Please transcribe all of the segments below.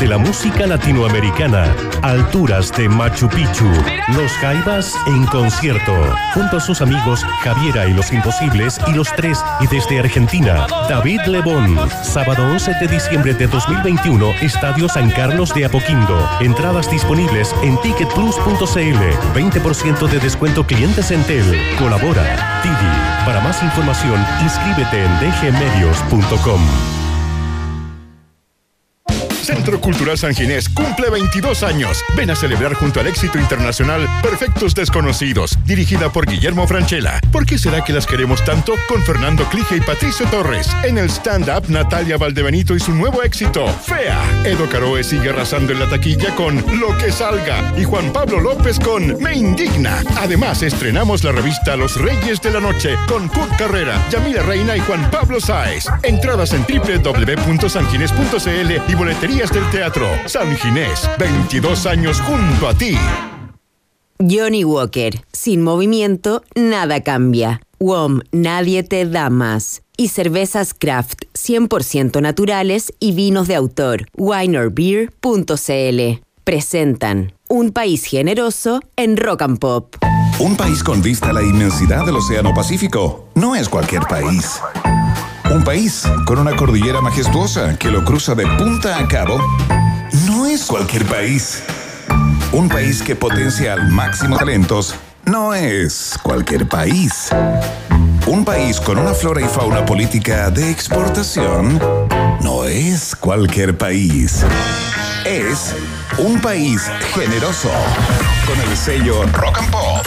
de la música latinoamericana, alturas de Machu Picchu, Los Jaivas en concierto, junto a sus amigos Javiera y Los Imposibles y Los Tres, y desde Argentina, David Lebón, sábado 11 de diciembre de 2021, Estadio San Carlos de Apoquindo, entradas disponibles en ticketplus.cl, 20% de descuento clientes en TEL, colabora, Tivi, para más información inscríbete en dgmedios.com. Centro Cultural San Ginés cumple 22 años. Ven a celebrar junto al éxito internacional Perfectos Desconocidos, dirigida por Guillermo Franchella. ¿Por qué será que las queremos tanto? Con Fernando Clige y Patricio Torres. En el stand-up, Natalia Valdebenito y su nuevo éxito, Fea. Edo Caroe sigue arrasando en la taquilla con Lo que salga. Y Juan Pablo López con Me Indigna. Además, estrenamos la revista Los Reyes de la Noche con Kurt Carrera, Yamila Reina y Juan Pablo Sáez. Entradas en www.sangines.cl y boletería del Teatro. San Ginés, 22 años junto a ti. Johnny Walker, sin movimiento, nada cambia. WOM, nadie te da más. Y cervezas craft, 100% naturales y vinos de autor. winerbeer.cl. Presentan Un país generoso en Rock and Pop. Un país con vista a la inmensidad del Océano Pacífico no es cualquier país. Un país con una cordillera majestuosa que lo cruza de punta a cabo no es cualquier país. Un país que potencia al máximo talentos no es cualquier país. Un país con una flora y fauna política de exportación no es cualquier país. Es un país generoso con el sello Rock and Pop.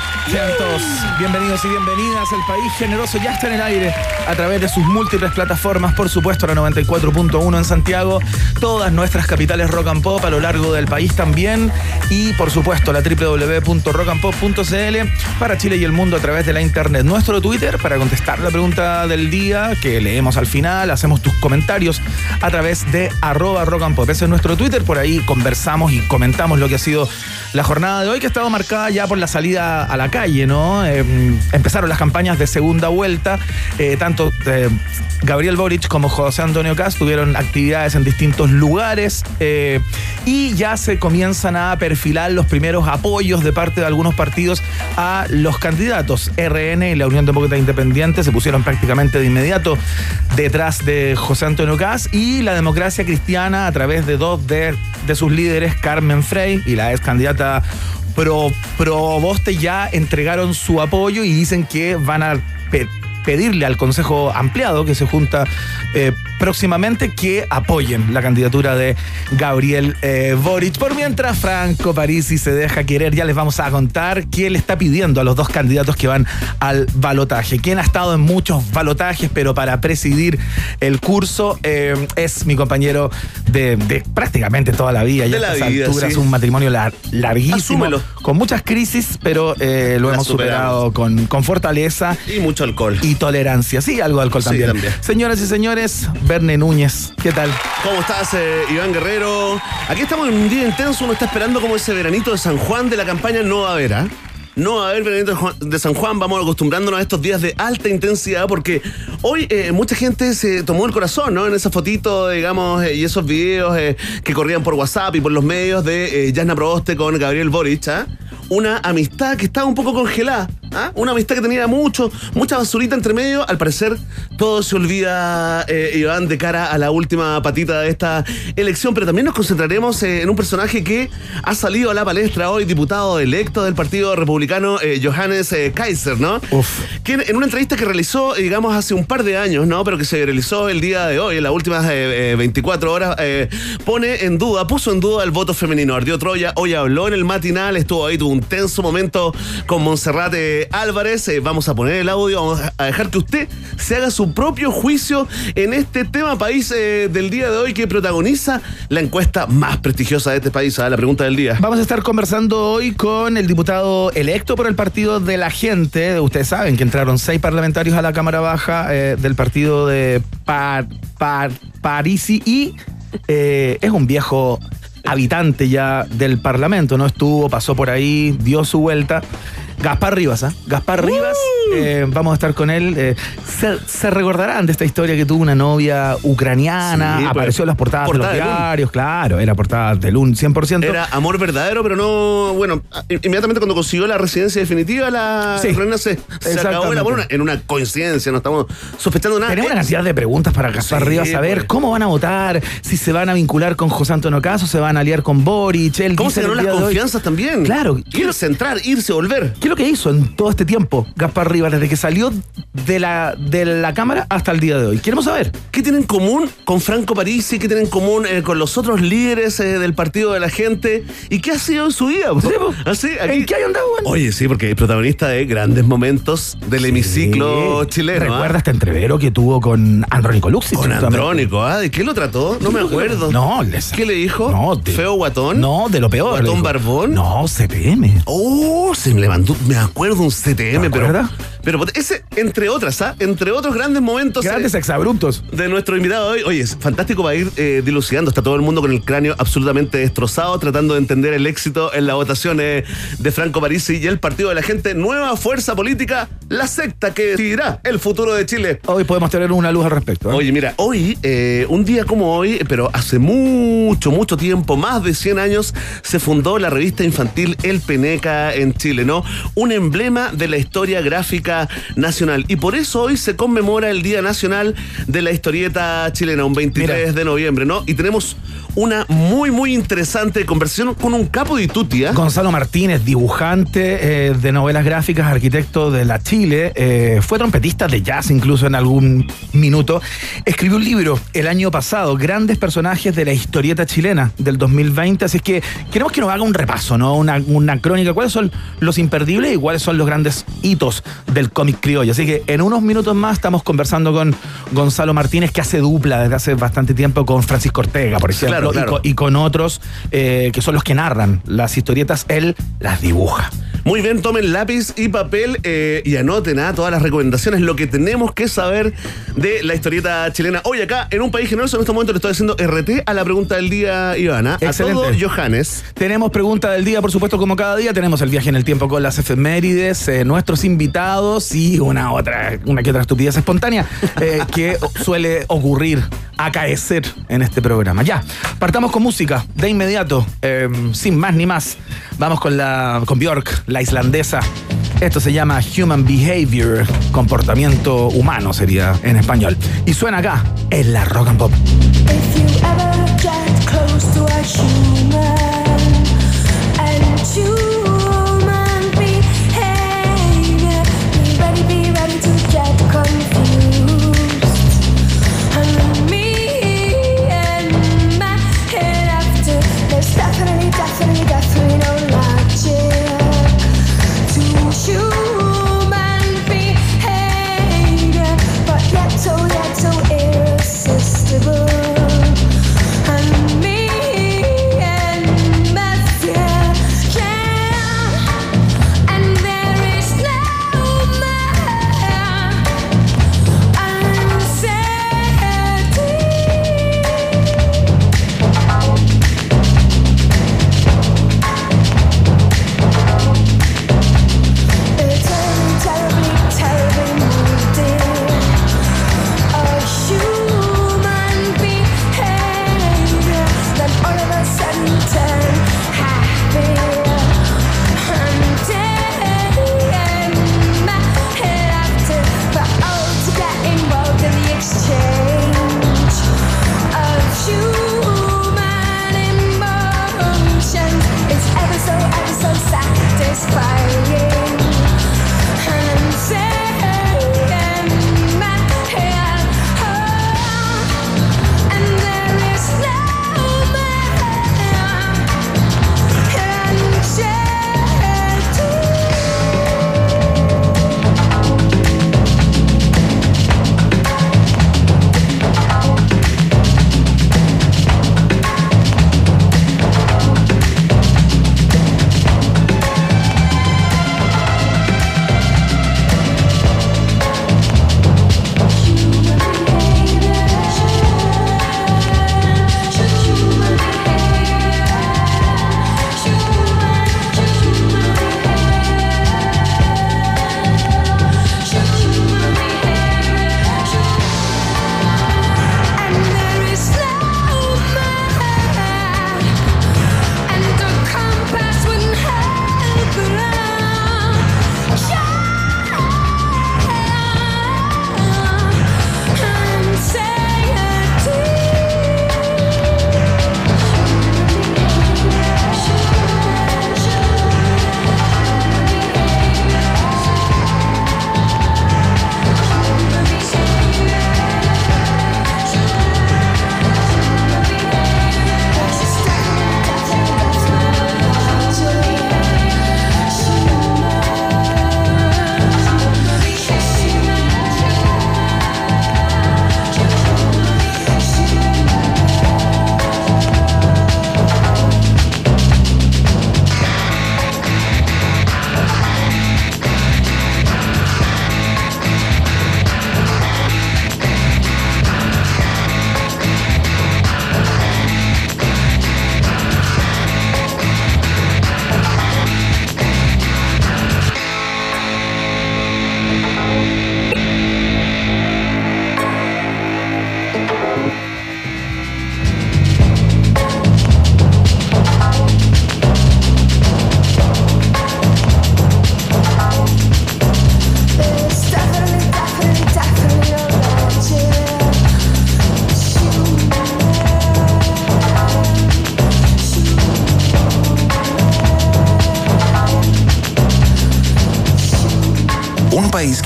Bienvenidos y bienvenidas. El país generoso ya está en el aire a través de sus múltiples plataformas, por supuesto la 94.1 en Santiago, todas nuestras capitales rock and pop a lo largo del país también. Y por supuesto la www.rockandpop.cl para Chile y el mundo a través de la internet. Nuestro Twitter para contestar la pregunta del día que leemos al final, hacemos tus comentarios a través de arroba rock and pop. Ese es nuestro Twitter, por ahí conversamos y comentamos lo que ha sido la jornada de hoy que ha estado marcada ya por la salida a la calle, Eh, empezaron las campañas de segunda vuelta, eh, tanto eh, Gabriel Boric como José Antonio Cast tuvieron actividades en distintos lugares eh, y ya se comienzan a perfilar los primeros apoyos de parte de algunos partidos a los candidatos. RN y la Unión Demócrata Independiente se pusieron prácticamente de inmediato detrás de José Antonio Cast y la democracia cristiana a través de dos de, de sus líderes, Carmen Frey y la ex candidata pro, Proboste ya entregaron su apoyo y dicen que van a pedirle al Consejo Ampliado que se junta eh, próximamente que apoyen la candidatura de Gabriel eh, Boric. Por mientras, Franco Parisi se deja querer, ya les vamos a contar qué le está pidiendo a los dos candidatos que van al balotaje. Quien ha estado en muchos balotajes, pero para presidir el curso eh, es mi compañero de, de prácticamente toda la vida. Ya a la estas vida, alturas, sí. un matrimonio lar- larguísimo, Asúmelo. con muchas crisis, pero lo La hemos superado con, con fortaleza Y mucho alcohol. y tolerancia. Sí, algo de alcohol Sí, también. Señoras y señores, Verne Núñez, ¿qué tal? ¿Cómo estás, eh, Iván Guerrero? Aquí estamos en un día intenso. Uno está esperando como ese veranito de San Juan de la campaña no va a haber, ¿ah? No va a haber veranito de San Juan. Vamos acostumbrándonos a estos días de alta intensidad porque hoy eh, mucha gente se tomó el corazón, ¿no? En esa fotito, digamos, eh, y esos videos eh, que corrían por WhatsApp y por los medios de Jasna Proboste con Gabriel Boric, ¿ah? Una amistad que estaba un poco congelada, ¿ah? Una amistad que tenía mucho, mucha basurita entre medio. Al parecer, todo se olvida, eh, Iván, de cara a la última patita de esta elección, pero también nos concentraremos eh, en un personaje que ha salido a la palestra hoy, diputado electo del Partido Republicano, eh, Johannes eh, Kaiser, ¿no? Uf. Quien en una entrevista que realizó, digamos, hace un par de años, ¿no? Pero que se realizó el día de hoy, en las últimas eh, eh, 24 horas, pone en duda, puso en duda el voto femenino. Ardió Troya, hoy habló en el matinal, estuvo ahí, tuvo un tenso momento con Monserrate eh, Álvarez. Eh, vamos a poner el audio, vamos a dejar que usted se haga su propio juicio en este tema país eh, del día de hoy que protagoniza la encuesta más prestigiosa de este país. A ¿ah? la pregunta del día. Vamos a estar conversando hoy con el diputado electo por el Partido de la Gente. Ustedes saben que entraron seis parlamentarios a la Cámara Baja del partido de Par, Par, Parisi y es un viejo habitante ya del Parlamento, ¿no? Estuvo, pasó por ahí, dio su vuelta. Gaspar Rivas, ¿ah? Gaspar Rivas, eh, vamos a estar con él. Eh, se, recordarán de esta historia que tuvo una novia ucraniana, pues, apareció en las portadas de los diarios, claro, era portada del un 100%. Era amor verdadero, pero no, bueno, inmediatamente cuando consiguió la residencia definitiva, la sí, ucraniana se, acabó el amor en una coincidencia, no estamos sospechando nada. Tenemos una cantidad de preguntas para Gaspar Rivas, a ver pues. cómo van a votar, si se van a vincular con José Antonio Caso, se van a aliar con Boric, él ¿Cómo se ganó las confianzas también? Claro. Irse, entrar, irse, volver lo que hizo en todo este tiempo Gaspar Rivas, desde que salió de la, de la Cámara hasta el día de hoy? Queremos saber. ¿Qué tienen en común con Franco Parisi? ¿Qué tienen en común eh, con los otros líderes eh, del Partido de la Gente? ¿Y qué ha sido en su vida? ¿Así? ¿En qué hay andado? Oye, sí, porque es protagonista de grandes momentos del hemiciclo chileno. ¿ah? ¿Recuerda este entrevero que tuvo con Andrónico Luxi? Con Andrónico, ¿ah? ¿De qué lo trató? No me acuerdo. No, ¿Qué le dijo? No, ¿Feo guatón? No, de lo peor. ¿Guatón barbón? No, CPM. Oh, se me levantó. Me acuerdo un CTM, pero. Pero ese, entre otras, ¿ah? Entre otros grandes momentos. Grandes exabruptos. De nuestro invitado hoy. Oye, es fantástico para ir eh, dilucidando. Está todo el mundo con el cráneo absolutamente destrozado, tratando de entender el éxito en la votación de Franco Parisi y el Partido de la Gente. Nueva fuerza política, la secta que decidirá el futuro de Chile. Hoy podemos tener una luz al respecto. ¿eh? Oye, mira, hoy, eh, un día como hoy, pero hace mucho, mucho tiempo, más de 100 años, se fundó la revista infantil El Peneca en Chile, ¿no? Un emblema de la historia gráfica nacional. Y por eso hoy se conmemora el Día Nacional de la Historieta Chilena, un 23 de noviembre, ¿no? Y tenemos una muy, muy interesante conversación con un capo de Itutia. Gonzalo Martínez, dibujante eh, de novelas gráficas, arquitecto de la Chile, eh, fue trompetista de jazz incluso en algún minuto. Escribió un libro el año pasado, Grandes Personajes de la Historieta Chilena del 2020. Así es que queremos que nos haga un repaso, ¿no? Una, una crónica. ¿Cuáles son los imperdibles y cuáles son los grandes hitos del cómic criollo? Así que en unos minutos más estamos conversando con Gonzalo Martínez, que hace dupla desde hace bastante tiempo con Francisco Ortega, por ejemplo y, con, otros eh, que son los que narran las historietas, él las dibuja. Muy bien, tomen lápiz y papel eh, y anoten a ¿ah? todas las recomendaciones, lo que tenemos que saber de la historieta chilena. Hoy acá, en un país generoso, en este momento le estoy haciendo RT a la pregunta del día, Ivana. Excelente. A Johannes. Tenemos pregunta del día, por supuesto, como cada día. Tenemos el viaje en el tiempo con las efemérides, eh, nuestros invitados y una otra, una que otra estupidez espontánea que suele ocurrir acaecer en este programa. Ya, partamos con música de inmediato, em, sin más ni más. Vamos con la con Bjork, la islandesa. Esto se llama Human Behavior, comportamiento humano sería en español. Y suena acá en la Rock and Pop. Un país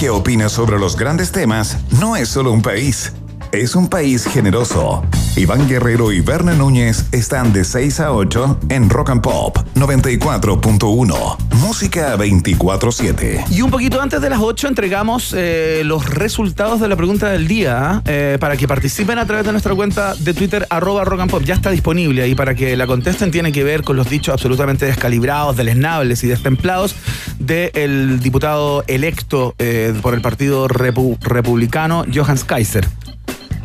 que opina sobre los grandes temas no es solo un país es un país generoso. Iván Guerrero y Berna Núñez están de 6 a 8 en Rock and Pop 94.1. Música 24-7. Y un poquito antes de las 8 entregamos eh, los resultados de la pregunta del día eh, para que participen a través de nuestra cuenta de Twitter arroba Rock and Pop. Ya está disponible ahí para que la contesten. Tiene que ver con los dichos absolutamente descalibrados, deleznables y destemplados del diputado electo eh, por el Partido Republicano, Johannes Kaiser.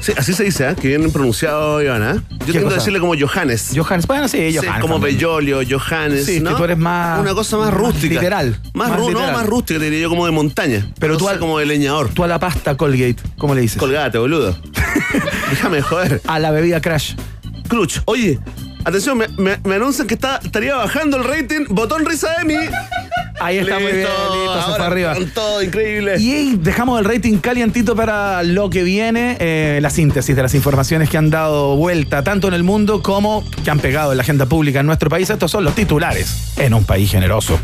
Sí, así se dice, ¿eh? que bien pronunciado, Ivana. Yo tengo que decirle como Johannes. Johannes, bueno, sí, Johannes. como Bellolio, Johannes. Sí, ¿no? que tú eres más. Una cosa más rústica. Literal. Más, más, No, más rústica, te diría yo, como de montaña. Pero tú. Al, como de leñador. Tú a la pasta Colgate, ¿cómo le dices? Colgate, boludo. Déjame joder. A la bebida Crash. Clutch. Oye, atención, me, me, anuncian que está, estaría bajando el rating. Botón risa de mí. Ahí está muy bien, listo, se fue arriba. todo increíble. Y dejamos el rating calientito para lo que viene, eh, la síntesis de las informaciones que han dado vuelta tanto en el mundo como que han pegado en la agenda pública en nuestro país. Estos son los titulares en un país generoso.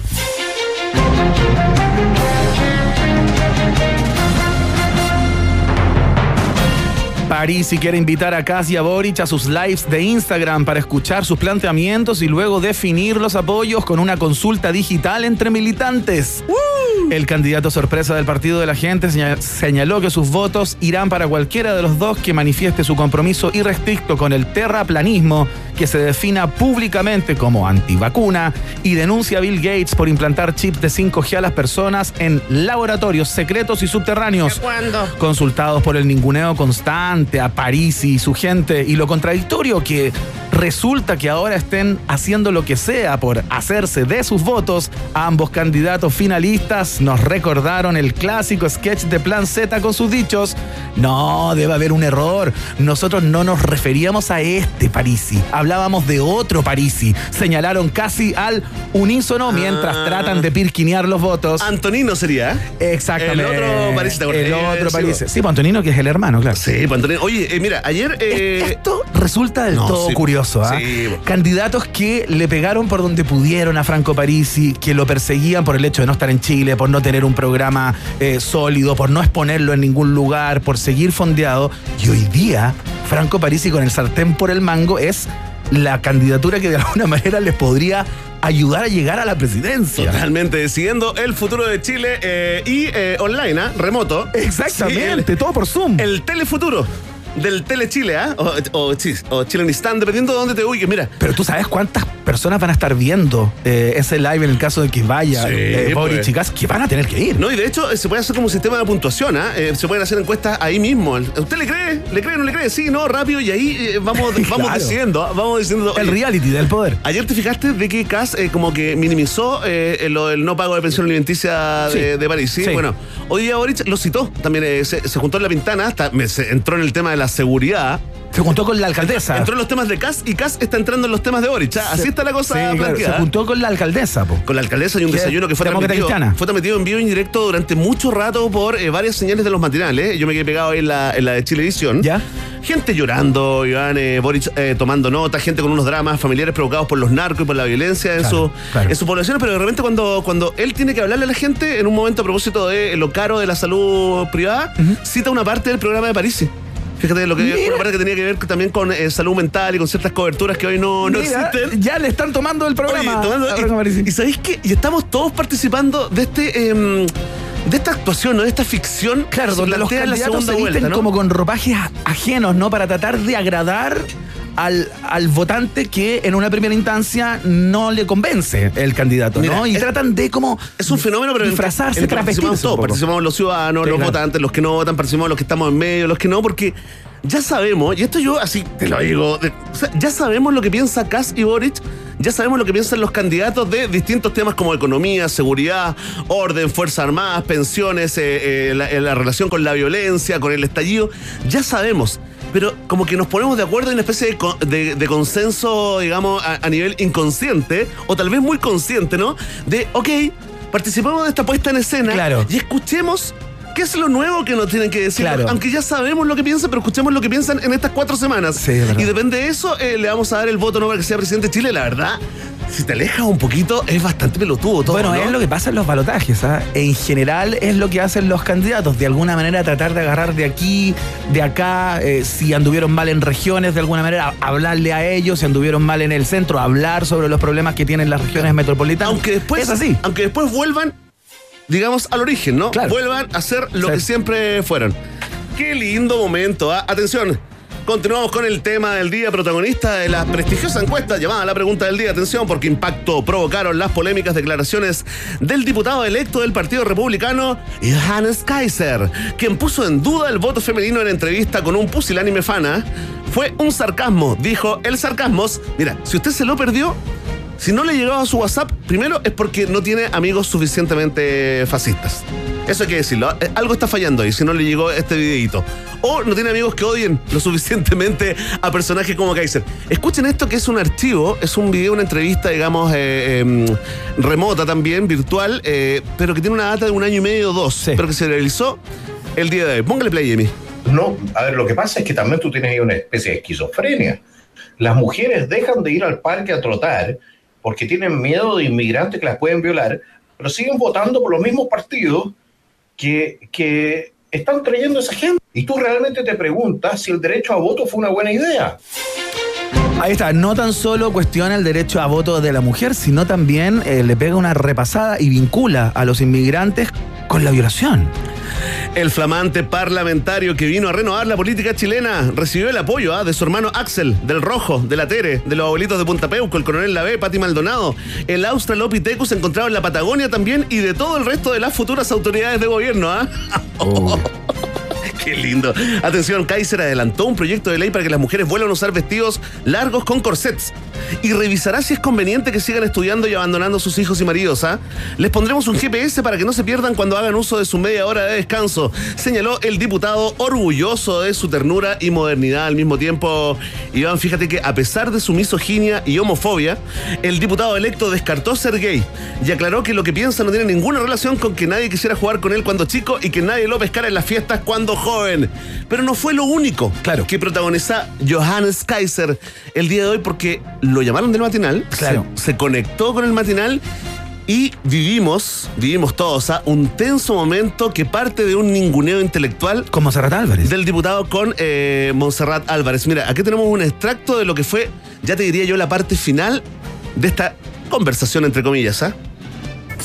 Parisi quiere invitar a Kass y a Boric a sus lives de Instagram para escuchar sus planteamientos y luego definir los apoyos con una consulta digital entre militantes. El candidato sorpresa del Partido de la Gente señaló que sus votos irán para cualquiera de los dos que manifieste su compromiso irrestricto con el terraplanismo, que se defina públicamente como antivacuna y denuncia a Bill Gates por implantar chips de 5G a las personas en laboratorios secretos y subterráneos. ¿Cuándo? Consultados por el ninguneo constante a París y su gente y lo contradictorio que resulta que ahora estén haciendo lo que sea por hacerse de sus votos, ambos candidatos finalistas nos recordaron el clásico sketch de Plan Z con sus dichos. No, debe haber un error. Nosotros no nos referíamos a este Parisi, hablábamos de otro Parisi. Señalaron casi al unísono mientras ah. tratan de pirquinear los votos. Antonino sería. Exactamente. El otro Parisi, El otro Parisi. Sí, pues Antonino que es el hermano, claro. Sí, pues Antonino. Oye, eh, mira, ayer... Eh, esto resulta del todo curioso. ¿Ah? Candidatos que le pegaron por donde pudieron a Franco Parisi, que lo perseguían por el hecho de no estar en Chile, por no tener un programa eh, sólido, por no exponerlo en ningún lugar, por seguir fondeado. Y hoy día, Franco Parisi con el sartén por el mango es la candidatura que de alguna manera les podría ayudar a llegar a la presidencia. Totalmente, decidiendo el futuro de Chile eh, y eh, online, ¿ah? remoto. Exactamente, todo por Zoom. El telefuturo del Tele Chile, ¿ah? O, o, o Chilenistán, dependiendo de dónde te ubiques, mira. Pero tú sabes cuántas personas van a estar viendo eh, ese live en el caso de que vaya sí, eh, Boric pues. que van a tener que ir. No, y de hecho eh, se puede hacer como un sistema de puntuación, ¿ah? se pueden hacer encuestas ahí mismo. ¿Usted le cree? ¿Le cree no le cree? Sí, no, rápido, y ahí vamos, vamos diciendo, ¿ah? vamos diciendo. El reality del poder. Ayer te fijaste de que Cas como que minimizó el no pago de pensión alimenticia de, París, ¿sí? Bueno, hoy día lo citó, también se, juntó en la ventana, hasta se entró en el tema de la seguridad. Se juntó con la alcaldesa. Entró en los temas de Cas y Cas está entrando en los temas de Boric. Así está la cosa sí, Se juntó con la alcaldesa. Po. Con la alcaldesa y un desayuno que fue transmitido, fue transmitido en vivo en directo durante mucho rato por eh, varias señales de los matinales. Yo me quedé pegado ahí en la, en la de Chilevisión. ¿Ya? Gente llorando, Iván, eh, Boric eh, tomando nota, gente con unos dramas familiares provocados por los narcos y por la violencia en, su, en su población, pero de repente cuando, cuando él tiene que hablarle a la gente en un momento a propósito de lo caro de la salud privada, cita una parte del programa de París. Fíjate lo que una parte que tenía que ver también con eh, salud mental y con ciertas coberturas que hoy no, no existen. Ya le están tomando el programa. y, sabéis que y estamos todos participando de este em, de esta actuación, ¿no? de esta ficción. Claro, donde los candidatos se visten como con ropajes ajenos, ¿no? Para tratar de agradar al, al, votante que en una primera instancia no le convence el candidato, ¿no? Y tratan de como. Es un fenómeno, pero disfrazarse, en participamos todos. Participamos los ciudadanos, los votantes, los que no votan, participamos los que estamos en medio, los que no, porque ya sabemos, y esto yo así te lo digo, ya sabemos lo que piensa Kass y Boric, ya sabemos lo que piensan los candidatos de distintos temas como economía, seguridad, orden, Fuerzas Armadas, pensiones, eh, eh, la, relación con la violencia, con el estallido, ya sabemos pero como que nos ponemos de acuerdo en una especie de, consenso, digamos, a, nivel inconsciente, o tal vez muy consciente, ¿no? De, ok, participamos de esta puesta en escena y escuchemos ¿Qué es lo nuevo que nos tienen que decir? Aunque ya sabemos lo que piensan, pero escuchemos lo que piensan en estas cuatro semanas. y depende de eso, eh, le vamos a dar el voto no para que sea presidente de Chile. La verdad, si te alejas un poquito, es bastante pelotudo todo. Bueno, ¿no? es lo que pasa en los balotajes. ¿ah? En general es lo que hacen los candidatos. De alguna manera tratar de agarrar de aquí, de acá, eh, si anduvieron mal en regiones, de alguna manera hablarle a ellos, si anduvieron mal en el centro, hablar sobre los problemas que tienen las regiones metropolitanas. Aunque después, Es así. aunque después vuelvan, digamos, al origen, ¿no? Claro. Vuelvan a ser lo Sí. que siempre fueron. Qué lindo momento, ¿ah? Atención. Continuamos con el tema del día, protagonista de la prestigiosa encuesta llamada La Pregunta del Día. Atención, porque impacto provocaron las polémicas declaraciones del diputado electo del Partido Republicano, Johannes Kaiser, quien puso en duda el voto femenino en entrevista con un pusilánime fana. Fue un sarcasmo, dijo el sarcasmos. Mira, si usted se lo perdió, si no le llegaba a su WhatsApp, primero es porque no tiene amigos suficientemente fascistas. Eso hay que decirlo. eh, Algo está fallando ahí si no le llegó este videito. O no tiene amigos que odien lo suficientemente a personajes como Kaiser. Escuchen esto que es un archivo, es un video, una entrevista, digamos, eh, em, remota también, virtual, eh, pero que tiene una data de un año y medio o dos, Sí. pero que se realizó el día de hoy. Póngale play, Amy. No, a ver, lo que pasa es que también tú tienes ahí una especie de esquizofrenia. Las mujeres dejan de ir al parque a trotar porque tienen miedo de inmigrantes que las pueden violar, pero siguen votando por los mismos partidos que, que están trayendo a esa gente. Y tú realmente te preguntas si el derecho a voto fue una buena idea. Ahí está, no tan solo cuestiona el derecho a voto de la mujer, sino también eh, le pega una repasada y vincula a los inmigrantes con la violación. El flamante parlamentario que vino a renovar la política chilena recibió el apoyo ah, de su hermano Axel, del Rojo, de la Tere, de los abuelitos de Punta Peuco, el coronel Lavé, Pati Maldonado, el Australopithecus encontrado en la Patagonia también y de todo el resto de las futuras autoridades de gobierno. ¿ah? Qué lindo. Atención, Kaiser adelantó un proyecto de ley para que las mujeres vuelvan a usar vestidos largos con corsets. Y revisará si es conveniente que sigan estudiando y abandonando a sus hijos y maridos. ¿ah? Les pondremos un GPS para que no se pierdan cuando hagan uso de su media hora de descanso, señaló el diputado orgulloso de su ternura y modernidad al mismo tiempo. Iván, fíjate que a pesar de su misoginia y homofobia, el diputado electo descartó ser gay y aclaró que lo que piensa no tiene ninguna relación con que nadie quisiera jugar con él cuando chico y que nadie lo pescara en las fiestas cuando joven. Pero no fue lo único Claro. que protagoniza Johannes Kaiser el día de hoy porque lo llamaron del matinal, Claro. se, se conectó con el matinal y vivimos, vivimos todos, ¿ah? un tenso momento que parte de un ninguneo intelectual Como Serrat Álvarez. del diputado con eh, Montserrat Álvarez. Mira, aquí tenemos un extracto de lo que fue, ya te diría yo, la parte final de esta conversación, entre comillas, ¿ah?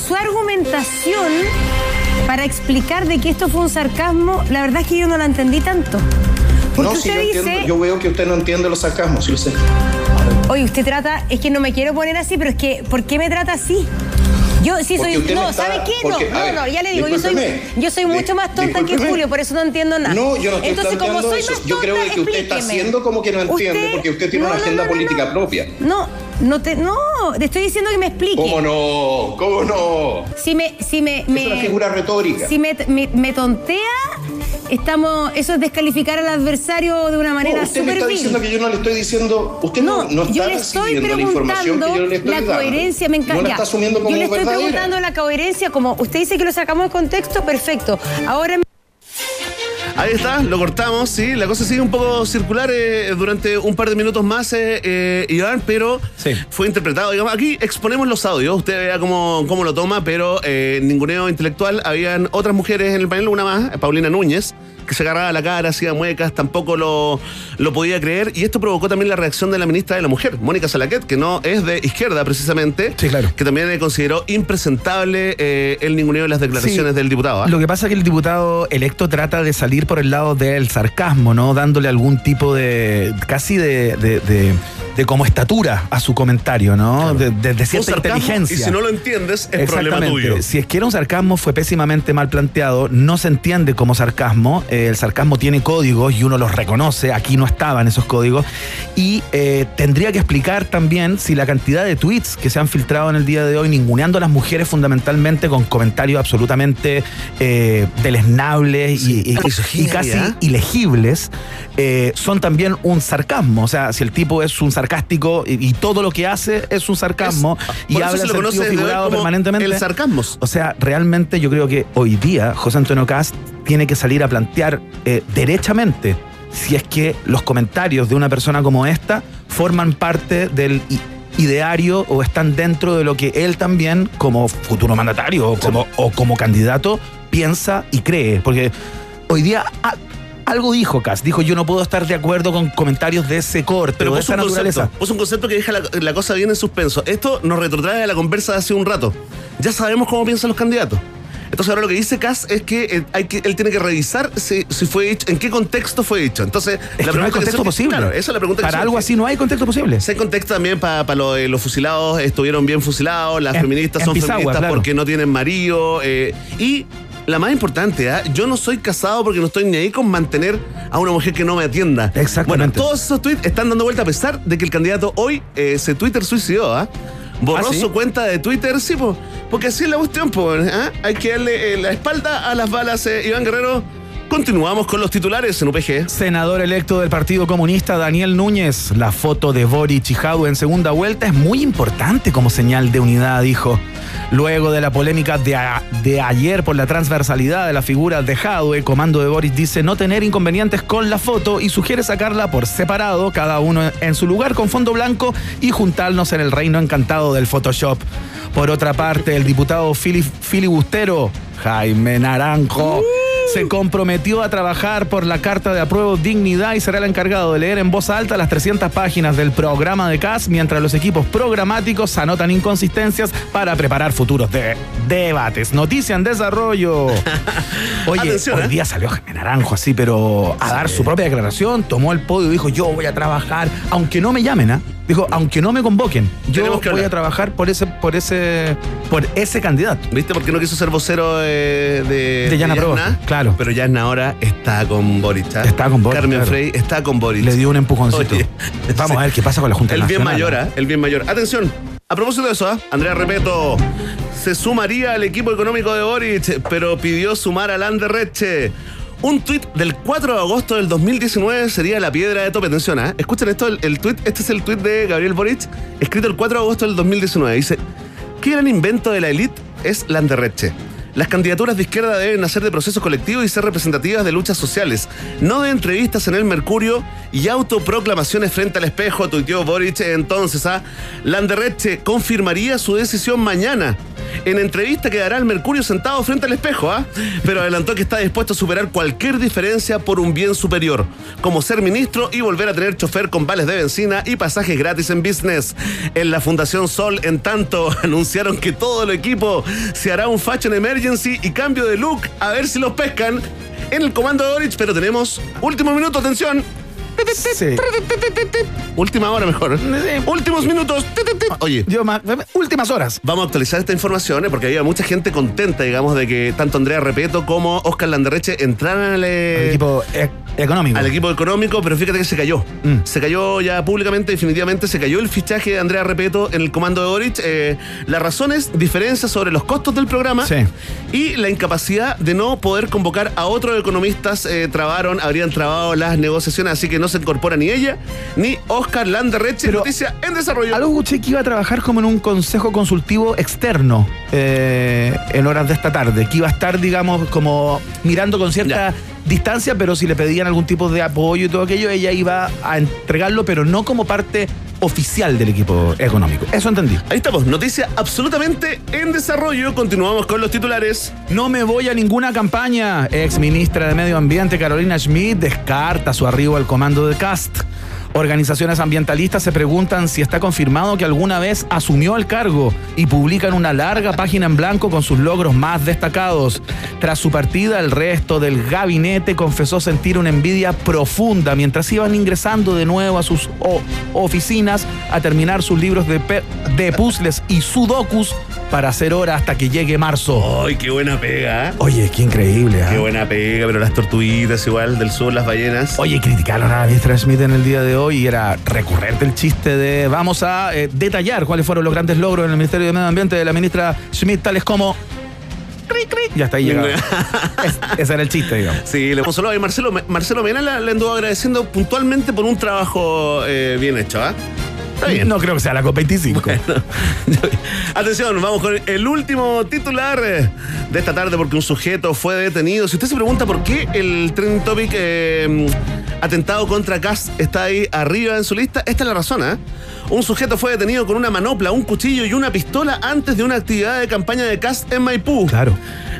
Su argumentación para explicar de que esto fue un sarcasmo, la verdad es que yo no la entendí tanto. Porque no, si usted yo, dice, entiendo, yo veo que usted no entiende los sarcasmos, sí lo sé. oye, usted trata, es que no me quiero poner así, pero es que, ¿por qué me trata así? Yo sí soy, no, está- ¿sabe qué? No, porque, no, ver, no, ya le digo, yo soy, discúlpeme. yo soy mucho más tonta que. Julio, por eso no entiendo nada. No, yo no estoy Entonces, como soy eso. más Yo creo tonta, que usted está haciendo como que no entiende, Usted- porque usted tiene no, una no, agenda no, política propia. No, no te, no, te estoy diciendo que me explique. ¿Cómo no? ¿Cómo no? Si me, si me, Es me- una figura retórica. Si me, me- me tontea, estamos, eso es descalificar al adversario de una No, manera usted me está vil. diciendo que yo no le estoy diciendo. Usted no, No, no está yo le estoy la preguntando que yo le estoy la coherencia, me encanta. No la Ya, está asumiendo como Yo le estoy verdadera. preguntando la coherencia, como usted dice que lo sacamos de contexto, perfecto. Ahora Ahí está, lo cortamos, sí. La cosa sigue un poco circular eh, durante un par de minutos más, eh, eh, Iván, pero Sí. fue interpretado. Digamos, aquí exponemos los audios, usted vea cómo, cómo lo toma, pero eh, ninguneo intelectual. Habían otras mujeres en el panel, una más, Paulina Núñez, que se agarraba la cara, hacía muecas, tampoco lo, lo podía creer. Y esto provocó también la reacción de la ministra de la Mujer, Mónica Salaquet, que no es de izquierda precisamente, Sí, claro. que también consideró impresentable eh, el ninguneo de las declaraciones Sí. del diputado. ¿ah? Lo que pasa es que el diputado electo trata de salir por el lado del sarcasmo, ¿no? Dándole algún tipo de. casi de. de, de- de como estatura a su comentario, ¿no? De, de- cierta sarcasmo, inteligencia. Y si no lo entiendes, es problema tuyo. Si es que era un sarcasmo, fue pésimamente mal planteado. No se entiende como sarcasmo. Eh, el sarcasmo tiene códigos y uno los reconoce. Aquí no estaban esos códigos. Y eh, tendría que explicar también si la cantidad de tweets que se han filtrado en el día de hoy, ninguneando a las mujeres fundamentalmente con comentarios absolutamente eh, deleznables y, y- casi ilegibles, eh, son también un sarcasmo. O sea, si el tipo es un sarcástico y, y todo lo que hace es un sarcasmo Es- y habla se lo sentido figurado permanentemente. el sarcasmos. O sea, realmente yo creo que hoy día José Antonio Cast tiene que salir a plantear eh, derechamente si es que los comentarios de una persona como esta forman parte del ideario o están dentro de lo que él también, como futuro mandatario o como, o como candidato, piensa y cree. Porque hoy día ah, algo dijo Cas, dijo yo no puedo estar de acuerdo con comentarios de ese corte Pero o de esa un, naturaleza. concepto, puso un concepto que deja la, la cosa bien en suspenso. Esto nos retrotrae a la conversa de hace un rato. Ya sabemos cómo piensan los candidatos. Entonces ahora lo que dice Cas es que, eh, hay que él tiene que revisar si, si fue hecho, en qué contexto fue hecho. Entonces, Es que no hay que contexto surge- posible. Claro, esa es la pregunta Para algo así no hay contexto posible. Se contexto también para los fusilados estuvieron bien fusilados, las En- feministas en son Pisagua, feministas claro. porque no tienen marido. eh, y la más importante, ¿ah? yo no soy casado porque no estoy ni ahí con mantener a una mujer que no me atienda. Exactamente. Bueno, todos esos tweets están dando vuelta a pesar de que el candidato hoy eh, se Twitter suicidó. ¿ah? Borró ¿Ah, sí? su cuenta de Twitter, sí, po, porque así es la cuestión, po, ¿ah? hay que darle eh, la espalda a las balas, eh, Iván Guerrero. Continuamos con los titulares en UPG. Senador electo del Partido Comunista Daniel Núñez, la foto de Boric y en segunda vuelta es muy importante como señal de unidad, dijo. Luego de la polémica de, a- de ayer por la transversalidad de la figura de Jadwe, comando de Boric dice no tener inconvenientes con la foto y sugiere sacarla por separado, cada uno en su lugar con fondo blanco y juntarnos en el reino encantado del Photoshop. Por otra parte, el diputado fili- filibustero Jaime Naranjo se comprometió a trabajar por la Carta de Apruebo Dignidad y será el encargado de leer en voz alta las 300 páginas del programa de CAS mientras los equipos programáticos anotan inconsistencias para preparar futuros de- debates. Noticia en desarrollo. Oye, Atención, hoy ¿eh? día salió Jaime Naranjo así, pero a dar su propia declaración, tomó el podio y dijo, yo voy a trabajar, aunque no me llamen, ¿ah? Dijo, aunque no me convoquen, yo voy a trabajar por ese, por ese, por ese candidato. ¿Viste por qué no quiso ser vocero eh, de, De Yana Yasna? claro. Pero Yasna ahora está con Boric. ¿ah? Está con Boric, Carmen claro. Frey está con Boric. Le dio un empujoncito. Oye, Vamos a ver qué pasa con la Junta El bien Nacional, mayor, ¿ah? El bien mayor. Atención. A propósito de eso, ¿ah? Andrea Repeto se sumaría al equipo económico de Boric, pero pidió sumar a Landerreche. Un tuit del 4 de agosto del 2019 sería la piedra de tope. Atención, ¿ah? Escuchen esto, el, el tuit, este es el tuit de Gabriel Boric, escrito el 4 de agosto del 2019. Dice, ¿qué gran invento de la élite es Landerreche? Las candidaturas de izquierda deben nacer de procesos colectivos y ser representativas de luchas sociales, no de entrevistas en el Mercurio y autoproclamaciones frente al espejo, tuiteó Boric entonces. ¿ah? Landerreche confirmaría su decisión mañana. En entrevista quedará el Mercurio sentado frente al espejo, ¿ah? pero adelantó que está dispuesto a superar cualquier diferencia por un bien superior, como ser ministro y volver a tener chofer con vales de benzina y pasajes gratis en business. En la Fundación Sol, en tanto, anunciaron que todo el equipo se hará un fashion emergency y cambio de look, a ver si los pescan en el comando de Orich, pero tenemos último minuto, atención. Sí. Última hora mejor. Últimos minutos. Oye, Yo más- últimas horas. Vamos a actualizar esta información, ¿eh? porque había mucha gente contenta, digamos, de que tanto Andrea Repeto como Oscar Landerreche entraran al, eh, equipo e- económico. al equipo económico, pero fíjate que se cayó. Mm. Se cayó ya públicamente, definitivamente, se cayó el fichaje de Andrea Repeto en el comando de Orich. Eh, la razón es diferencias sobre los costos del programa Sí. y la incapacidad de no poder convocar a otros economistas. eh, trabaron, habrían trabado las negociaciones, así que no se incorpora ni ella ni Oscar Landerreche. Pero- Noticia en desarrollo. Algo escuché que iba a trabajar como en un consejo consultivo externo eh, en horas de esta tarde, que iba a estar, digamos, como mirando con cierta Ya. Distancia, pero si le pedían algún tipo de apoyo y todo aquello, ella iba a entregarlo, pero no como parte oficial del equipo económico. Eso entendí. Ahí estamos, noticia absolutamente en desarrollo. Continuamos con los titulares. No me voy a ninguna campaña. Ex ministra de Medio Ambiente Carolina Schmidt descarta su arribo al comando de CAST. Organizaciones ambientalistas se preguntan si está confirmado que alguna vez asumió el cargo y publican una larga página en blanco con sus logros más destacados. Tras su partida, el resto del gabinete confesó sentir una envidia profunda mientras iban ingresando de nuevo a sus oficinas a terminar sus libros de, puzzles y sudokus para hacer hora hasta que llegue marzo. ¡Ay, qué buena pega! ¿eh? Oye, qué increíble. ¿ah? Qué buena pega, pero las tortuguitas igual del sur, las ballenas. Oye, criticaron a la ministra Smith en el día de hoy y era recurrente el chiste de vamos a eh, detallar cuáles fueron los grandes logros en el Ministerio de Medio Ambiente de la ministra Schmidt, tales como... cric, cric, Y hasta ahí llegaba. Es- ese era el chiste, digamos. Sí, le consoló y Marcelo, Marcelo Mena le, le anduvo agradeciendo puntualmente por un trabajo eh, bien hecho, ¿ah? Está bien. No creo que sea la COP25. Atención, vamos con el último titular eh, de esta tarde porque un sujeto fue detenido. Si usted se pregunta por qué el trending topic eh, atentado contra Cast está ahí arriba en su lista. Esta es la razón, ¿eh? Un sujeto fue detenido con una manopla, un cuchillo y una pistola antes de una actividad de campaña de Cast en Maipú. Claro.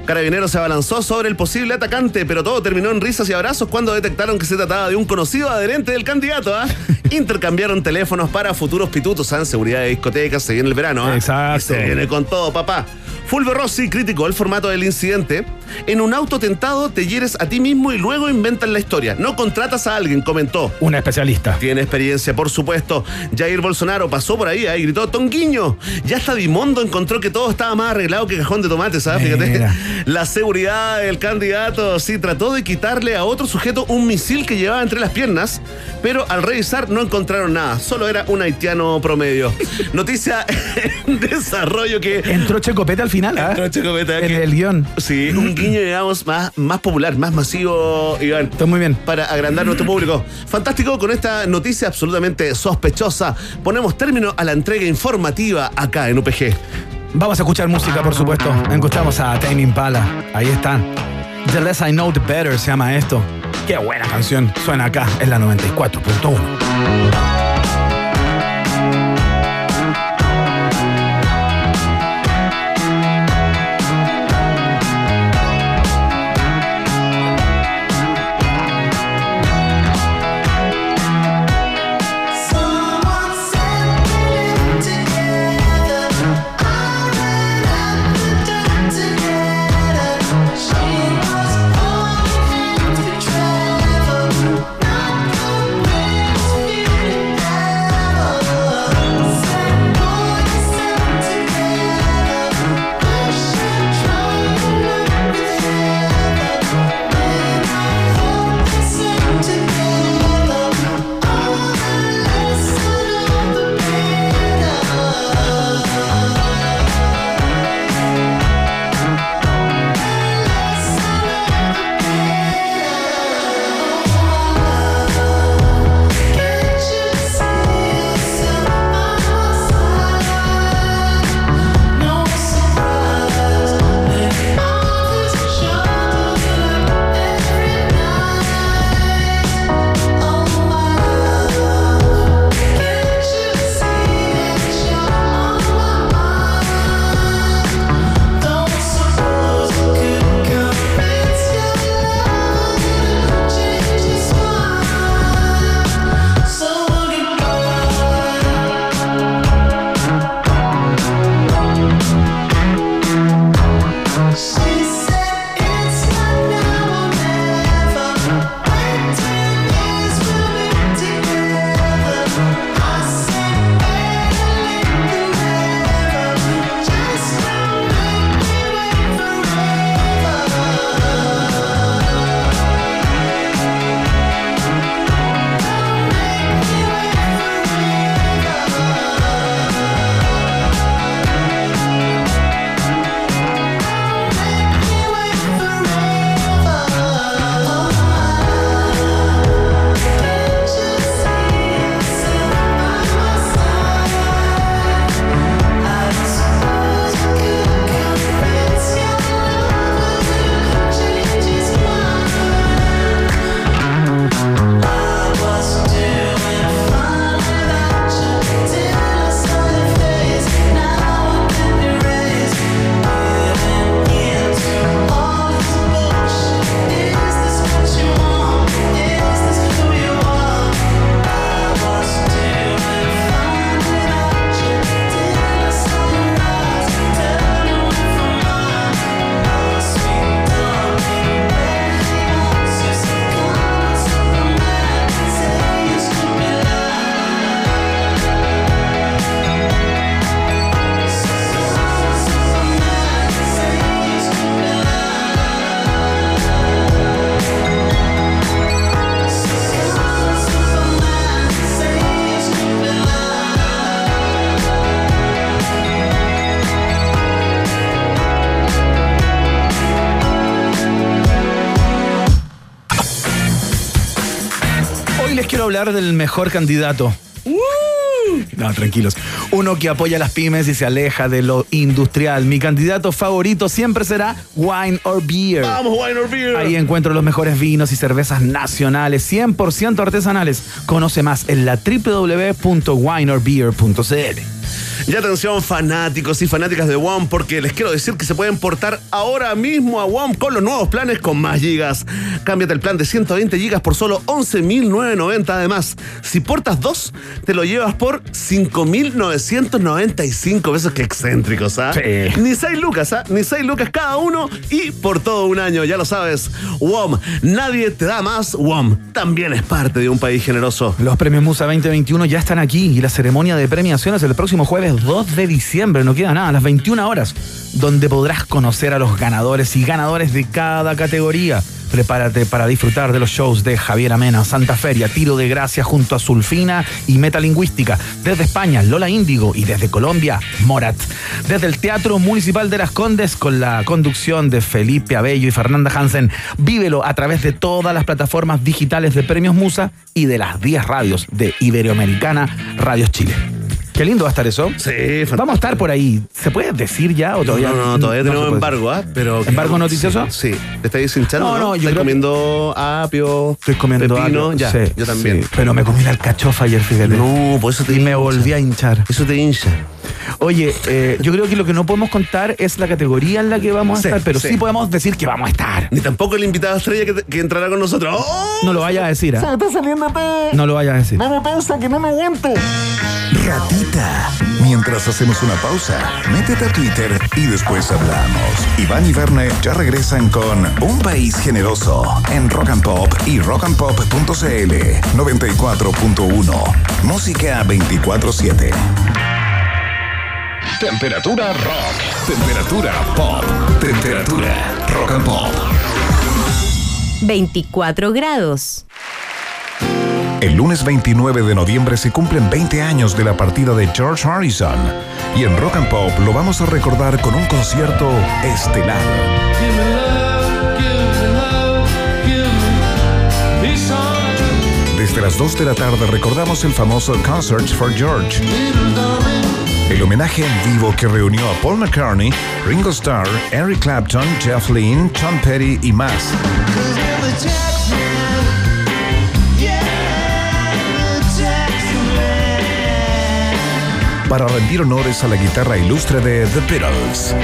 Carabinero se abalanzó sobre el posible atacante, pero todo terminó en risas y abrazos cuando detectaron que se trataba de un conocido adherente del candidato. ¿ah? Intercambiaron teléfonos para futuros pitutos ¿ah? en seguridad de discotecas. Se viene el verano. ¿ah? Exacto. Y se viene con todo, papá. Fulvio Rossi criticó el formato del incidente. En un auto tentado te hieres a ti mismo y luego inventan la historia. No contratas a alguien, comentó. Un especialista. Tiene experiencia, por supuesto. Jair Bolsonaro pasó por ahí ¿eh? y gritó Tonguiño. Ya hasta Dimondo encontró que todo estaba más arreglado que cajón de tomate, ¿sabes? Fíjate. La seguridad del candidato sí trató de quitarle a otro sujeto un misil que llevaba entre las piernas, pero al revisar no encontraron nada. Solo era un haitiano promedio. Noticia en desarrollo que Entró Checopete al final, ¿ah? Entró Checopete, En el guion. Sí, un guiño, digamos, más, más popular, más masivo, Iván. Está muy bien. Para agrandar nuestro público. Fantástico, con esta noticia absolutamente sospechosa, ponemos término a la entrega informativa acá en UPG. Vamos a escuchar música, por supuesto. Escuchamos a Tame Impala. Ahí están. The Less I Know, The Better se llama esto. Qué buena canción. Suena acá, en la 94.1. hablar del mejor candidato. No, tranquilos. Uno que apoya a las pymes y se aleja de lo industrial. Mi candidato favorito siempre será Wine or Beer. Vamos, Wine or Beer. Ahí encuentro los mejores vinos y cervezas nacionales, 100% artesanales. Conoce más en la www.wineorbeer.cl. Y atención fanáticos y fanáticas de WOM porque les quiero decir que se pueden portar ahora mismo a WOM con los nuevos planes con más gigas. Cámbiate el plan de 120 gigas por solo 11.990 además. Si portas dos, te lo llevas por 5.995 pesos. Qué excéntricos, ¿ah? Sí. Ni 6 lucas, ¿ah? Ni 6 lucas cada uno y por todo un año, ya lo sabes. WOM, nadie te da más. WOM también es parte de un país generoso. Los premios Musa 2021 ya están aquí y la ceremonia de premiaciones el próximo jueves 2 de diciembre, no queda nada, a las 21 horas, donde podrás conocer a los ganadores y ganadores de cada categoría. Prepárate para disfrutar de los shows de Javier Amena, Santa Feria, Tiro de Gracia junto a Sulfina y Metalingüística. Desde España, Lola Índigo y desde Colombia, Morat. Desde el Teatro Municipal de Las Condes con la conducción de Felipe Abello y Fernanda Hansen. Vívelo a través de todas las plataformas digitales de Premios Musa y de las 10 radios de Iberoamericana Radios Chile. Qué lindo va a estar eso. Sí, fantástico. Vamos a estar por ahí. ¿Se puede decir ya o todavía? no, no, todavía no se tenemos puede? embargo, ¿ah? Pero ¿Embargo noticioso? Sí, sí. ¿Te estáis hinchando? No, no, yo ¿Estás creo- comiendo apio? Estoy comiendo pepino? algo. Ya, Sí, yo también. sí. Pero me comí la alcachofa ayer, fíjate. No, por eso te Y me hincha. volví a hinchar. Eso te hincha. Oye, eh, yo creo que lo que no podemos contar es la categoría en la que vamos a Sí, estar, pero sí. sí. podemos decir que vamos a estar. Ni tampoco el invitado estrella que, que entrará con nosotros. ¡Oh! No lo vayas a decir, ¿ah? está saliendo No lo vayas a decir. No me pasa que no me aguanto. Ratita. Mientras hacemos una pausa, métete a Twitter y después hablamos. Iván y Verne ya regresan con Un País Generoso en Rock and Pop y rockandpop.cl 94.1. Música 24-7. Temperatura rock. Temperatura pop. Temperatura rock and pop. 24 grados. El lunes 29 de noviembre se cumplen 20 años de la partida de George Harrison. Y en Rock and Pop lo vamos a recordar con un concierto estelar. Desde las 2 de la tarde recordamos el famoso Concerts for George. El homenaje en vivo que reunió a Paul McCartney, Ringo Starr, Eric Clapton, Jeff Lynne, Tom Petty y más. Para rendir honores a la guitarra ilustre de The Beatles.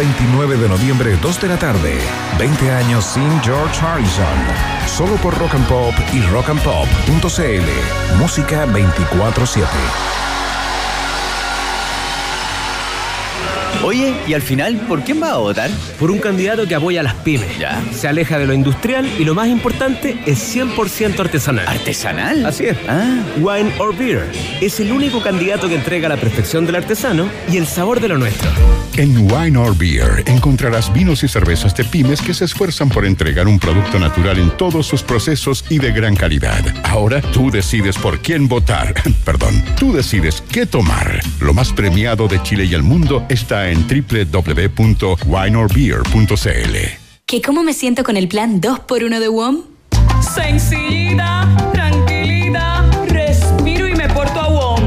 29 de noviembre, 2 de la tarde. 20 años sin George Harrison. Solo por Rock and Pop y rockandpop.cl. Música 24-7. Oye, y al final, ¿por quién va a votar? Por un candidato que apoya a las pymes. Ya. Se aleja de lo industrial y lo más importante es 100% artesanal. ¿Artesanal? Así es. Ah. Wine or Beer es el único candidato que entrega la perfección del artesano y el sabor de lo nuestro. En Wine or Beer encontrarás vinos y cervezas de pymes que se esfuerzan por entregar un producto natural en todos sus procesos y de gran calidad. Ahora tú decides por quién votar. Perdón, tú decides qué tomar. Lo más premiado de Chile y el mundo está en www.wineorbeer.cl. ¿Que cómo me siento con el plan 2x1 de WOM? Sencillita, tranquilidad, respiro y me porto a WOM.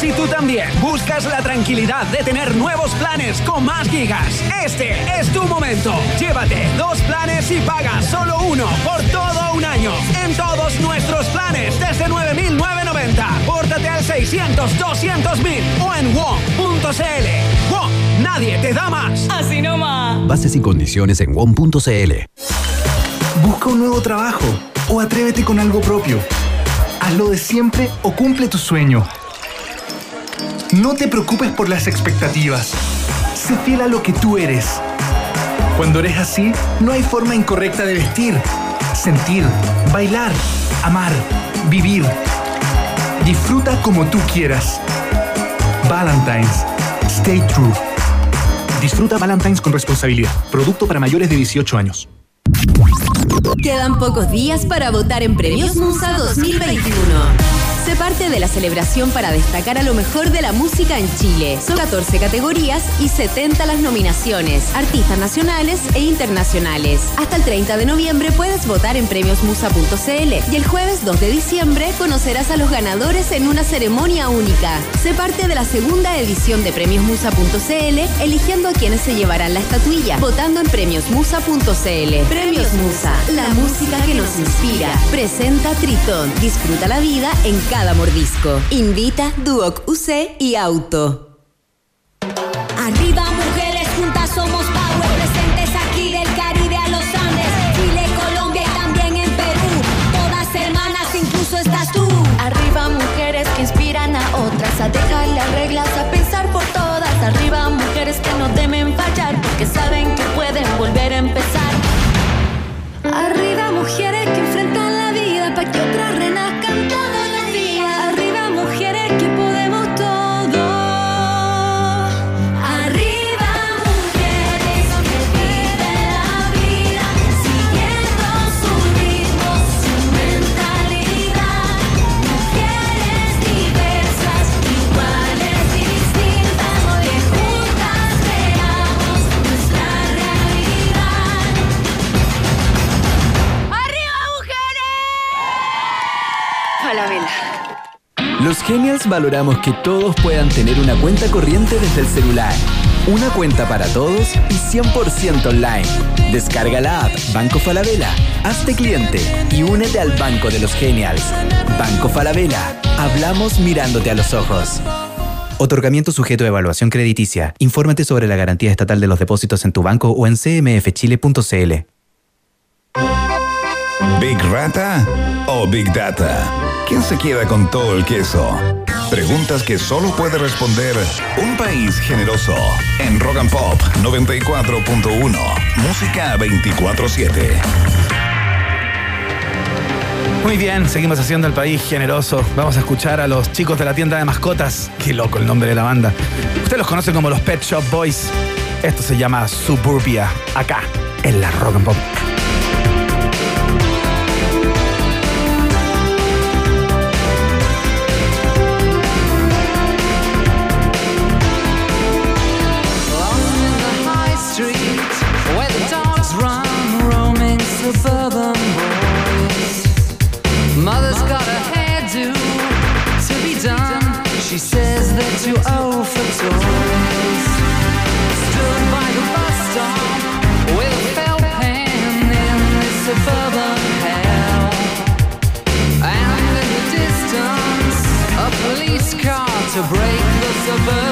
Si tú también buscas la tranquilidad de tener nuevos planes con más gigas, este es tu momento. Llévate dos planes y paga solo uno por todo un año. En todos nuestros planes desde 9.990. Pórtate al 600 200 o en WOM.cl. Nadie te da más. Así nomás. Bases y condiciones en WOM.cl. Busca un nuevo trabajo o atrévete con algo propio. Hazlo de siempre o cumple tu sueño. No te preocupes por las expectativas. Sé fiel a lo que tú eres. Cuando eres así, no hay forma incorrecta de vestir, sentir, bailar, amar, vivir. Disfruta como tú quieras. Valentine's. Stay true. Disfruta Valentine's con responsabilidad. Producto para mayores de 18 años. Quedan pocos días para votar en Premios Musa 2021. Sé parte de la celebración para destacar a lo mejor de la música en Chile. Son 14 categorías y 70 las nominaciones, artistas nacionales e internacionales. Hasta el 30 de noviembre puedes votar en premiosmusa.cl y el jueves 2 de diciembre conocerás a los ganadores en una ceremonia única. Sé parte de la segunda edición de premiosmusa.cl eligiendo a quienes se llevarán la estatuilla, votando en premiosmusa.cl. Premios Musa, la música que nos inspira. Presenta Tritón. Disfruta la vida en cada mordisco. Invita Duoc UC y Auto. Valoramos que todos puedan tener una cuenta corriente desde el celular. Una cuenta para todos y 100% online. Descarga la app Banco Falabella, hazte cliente y únete al Banco de los Genials. Banco Falabella. Hablamos mirándote a los ojos. Otorgamiento sujeto a evaluación crediticia. Infórmate sobre la garantía estatal de los depósitos en tu banco o en cmfchile.cl. ¿Big Rata o Big Data? ¿Quién se queda con todo el queso? Preguntas que solo puede responder un país generoso. En Rock and Pop 94.1. Música 24-7. Muy bien, seguimos haciendo el país generoso. Vamos a escuchar a los chicos de la tienda de mascotas. Qué loco el nombre de la banda. Ustedes los conocen como los Pet Shop Boys. Esto se llama Suburbia, acá, en la Rock and Pop. She says they're too old for toys. Stood by the bus stop with a felt pen in this suburban hell. And in the distance, a police car to break the suburban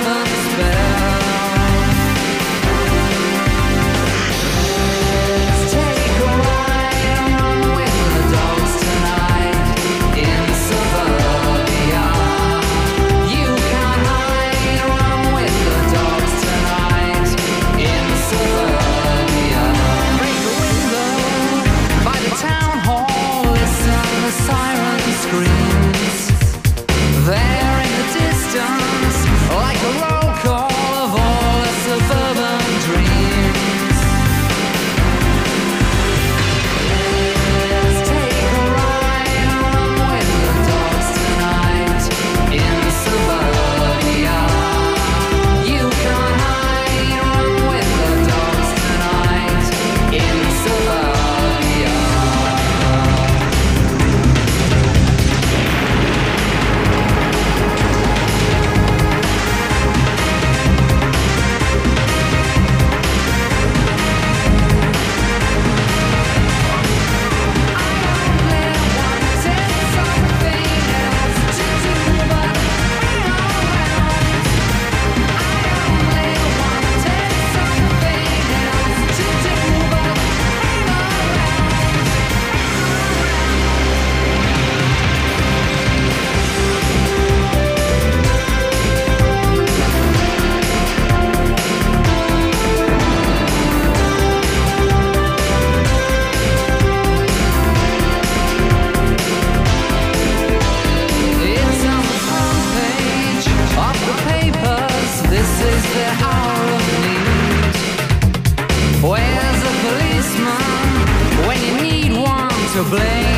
to blame.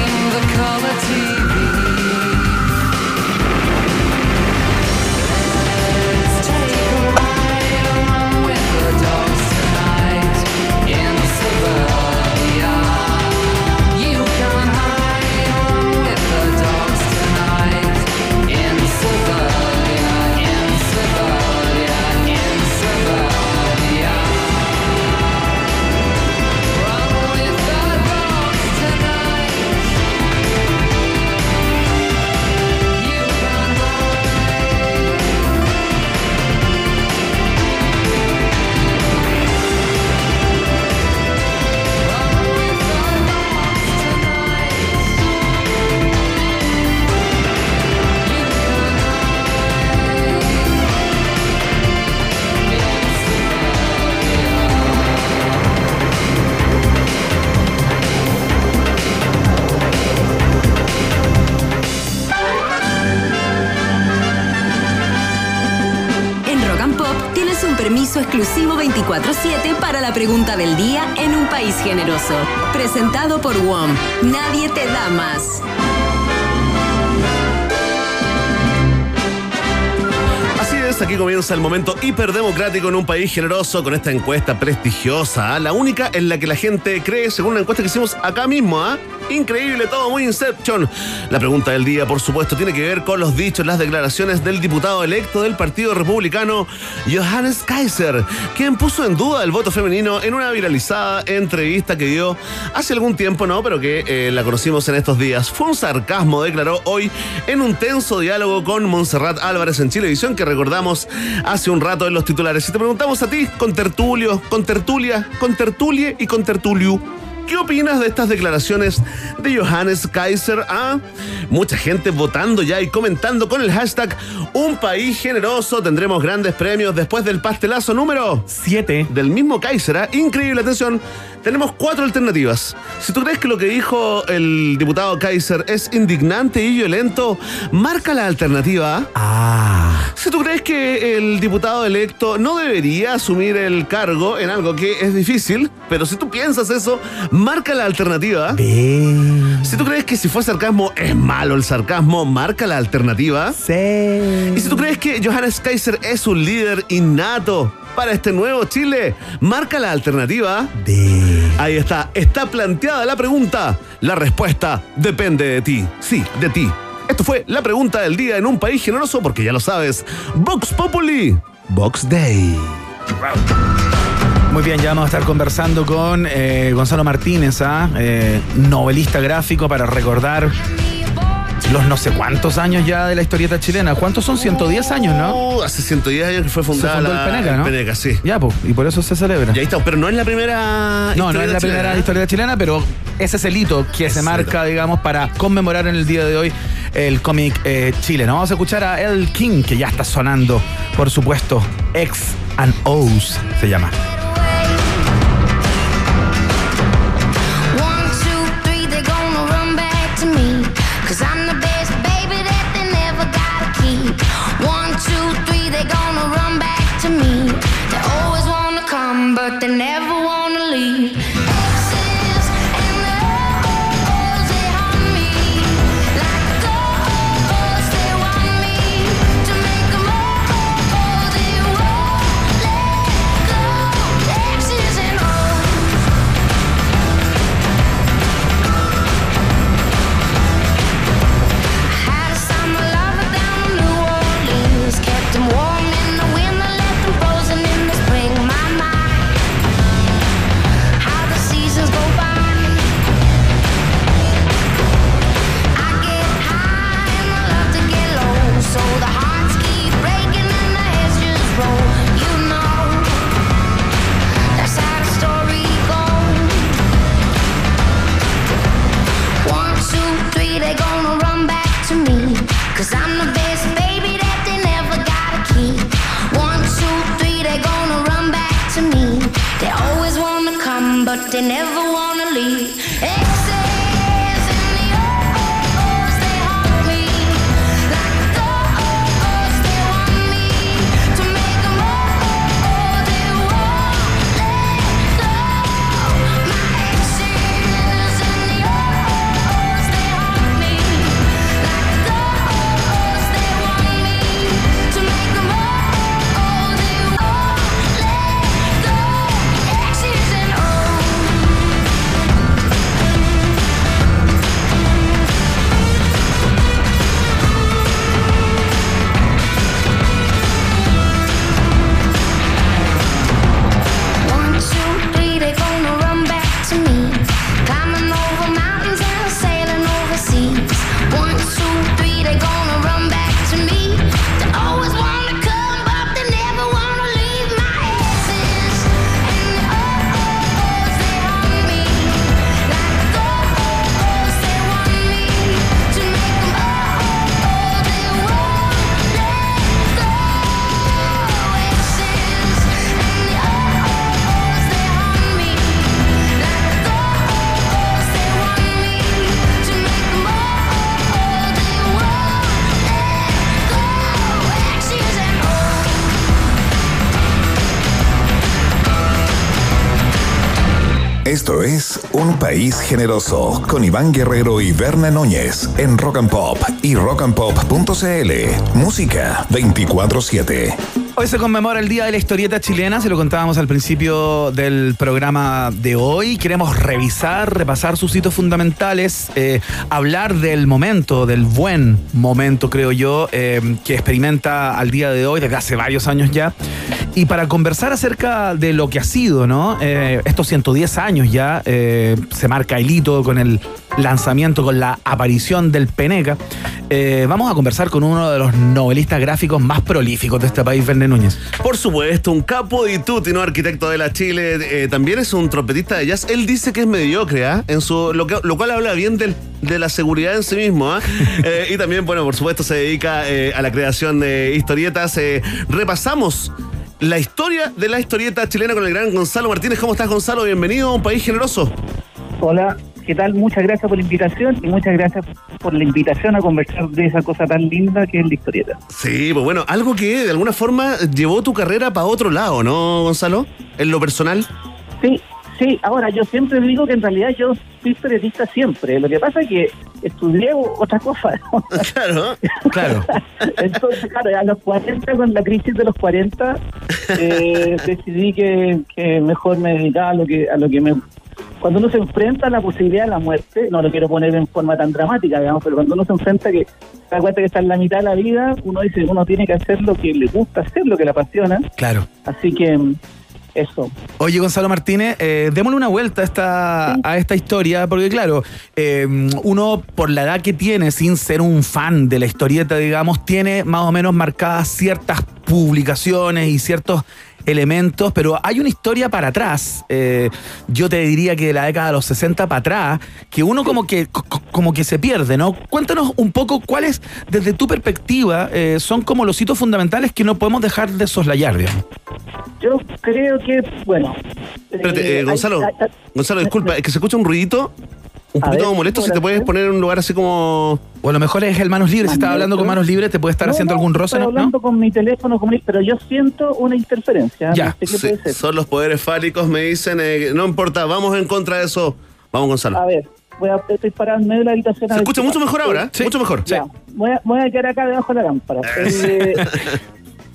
Pregunta del día en un país generoso. Presentado por WOM. Nadie te da más. Así es, aquí comienza el momento hiperdemocrático en un país generoso con esta encuesta prestigiosa, ¿ah? la única en la que la gente cree, según una encuesta que hicimos acá mismo, ¿ah? Increíble, todo muy Inception. La pregunta del día, por supuesto, tiene que ver con los dichos, las declaraciones del diputado electo del Partido Republicano, Johannes Kaiser, quien puso en duda el voto femenino en una viralizada entrevista que dio hace algún tiempo, ¿no? Pero que eh, la conocimos en estos días. Fue un sarcasmo, declaró hoy en un tenso diálogo con Montserrat Álvarez en Chilevisión, que recordamos hace un rato en los titulares. Y te preguntamos a ti, con tertulio, con tertulia, con tertulie y con tertulio. ¿Qué opinas de estas declaraciones de Johannes Kaiser? Ah, mucha gente votando ya y comentando con el hashtag Un país generoso. Tendremos grandes premios después del pastelazo número 7 del mismo Kaiser. ¿ah? Increíble, atención. Tenemos cuatro alternativas. Si tú crees que lo que dijo el diputado Kaiser es indignante y violento, marca la alternativa. Ah. Si tú crees que el diputado electo no debería asumir el cargo en algo que es difícil, pero si tú piensas eso, marca la alternativa. Si tú crees que si fue sarcasmo es malo el sarcasmo, marca la alternativa. Sí. Y si tú crees que Johannes Kaiser es un líder innato para este nuevo Chile, marca la alternativa. Ahí está, está planteada la pregunta. La respuesta depende de ti. Sí, de ti. Esto fue la pregunta del día en un país generoso, porque ya lo sabes. Vox Populi, Vox Day. Muy bien, ya vamos a estar conversando con eh, Gonzalo Martínez, ¿ah? Eh, novelista gráfico, para recordar los no sé cuántos años ya de la historieta chilena. ¿Cuántos son? 110 años, ¿no? Uh, hace 110 años que fue fundada Se fundó el Peneca, ¿no? Peneca, sí. Ya, pues, y por eso se celebra. Y ahí está, pero no es la primera. No, no historieta es la primera chilena. historia chilena, pero ese es el hito que se marca, digamos, para conmemorar en el día de hoy el cómic eh, chileno. Vamos a escuchar a El King, que ya está sonando, por supuesto, X and O's se llama. But they never wanna leave. Generoso con Iván Guerrero y Berna Núñez en Rock and Pop y rockandpop.cl. Música 24-7. Hoy se conmemora el Día de la Historieta Chilena, se lo contábamos al principio del programa de hoy. Queremos revisar, repasar sus hitos fundamentales, eh, hablar del momento, del buen momento, creo yo, eh, que experimenta al día de hoy, desde hace varios años ya. Y para conversar acerca de lo que ha sido, ¿no? Eh, estos 110 años ya, eh, se marca el hito con el lanzamiento, con la aparición del Peneca. Eh, vamos a conversar con uno de los novelistas gráficos más prolíficos de este país, Verne Núñez. Por supuesto, un capo y tutti, ¿no? Arquitecto de la Chile. eh, también es un trompetista de jazz. Él dice que es mediocre, ¿ah? En su, lo, que- lo cual habla bien del- de la seguridad en sí mismo, ¿ah? Eh, y también, bueno, por supuesto, se dedica eh, a la creación de historietas. Repasamos la historia de la historieta chilena con el gran Gonzalo Martínez. ¿Cómo estás, Gonzalo? Bienvenido a un país generoso. Hola, ¿qué tal? Muchas gracias por la invitación y muchas gracias por la invitación a conversar de esa cosa tan linda que es la historieta. Sí, pues bueno, algo que de alguna forma llevó tu carrera para otro lado, ¿no, Gonzalo? En lo personal. Sí, sí, ahora yo siempre digo que en realidad yo soy historietista siempre. Lo que pasa es que estudié otra cosa. claro, claro. Entonces, claro, a los 40, con la crisis de los 40, eh, decidí que, que mejor me dedicaba a lo que, a lo que me cuando uno se enfrenta a la posibilidad de la muerte, no lo quiero poner en forma tan dramática, digamos, pero cuando uno se enfrenta que se da cuenta que está en la mitad de la vida, uno dice uno tiene que hacer lo que le gusta hacer, lo que le apasiona. Claro. Así que eso. Oye, Gonzalo Martínez, eh, démosle una vuelta a esta, a esta historia, porque claro, eh, uno por la edad que tiene, sin ser un fan de la historieta, digamos, tiene más o menos marcadas ciertas publicaciones y ciertos elementos, pero hay una historia para atrás, eh, yo te diría que de la década de los 60 para atrás, que uno como que, co- co- como que se pierde, ¿no? Cuéntanos un poco cuáles, desde tu perspectiva, eh, son como los hitos fundamentales que no podemos dejar de soslayar, digamos. Yo creo que, bueno. Espérate, eh, eh, Gonzalo, hay- hay- Gonzalo, disculpa, es que se escucha un ruidito un A poquito ver, molesto. Si te ¿ahora puedes sí? poner en un lugar así como. O a lo mejor es el manos libres. Si estás hablando con manos libres, te puede estar No, haciendo no, algún roce, estoy ¿no? hablando con mi teléfono, con mi- pero yo siento una interferencia. Ya, no sé qué sí, puede ser. son los poderes fálicos, me dicen. eh, no importa, vamos en contra de eso. Vamos, Gonzalo. A ver, voy a, estoy parado en medio de la habitación. a Se escucha mucho mejor ahora, ¿eh? Mucho mejor. Ya, voy, a, voy a quedar acá debajo de la lámpara. Eh,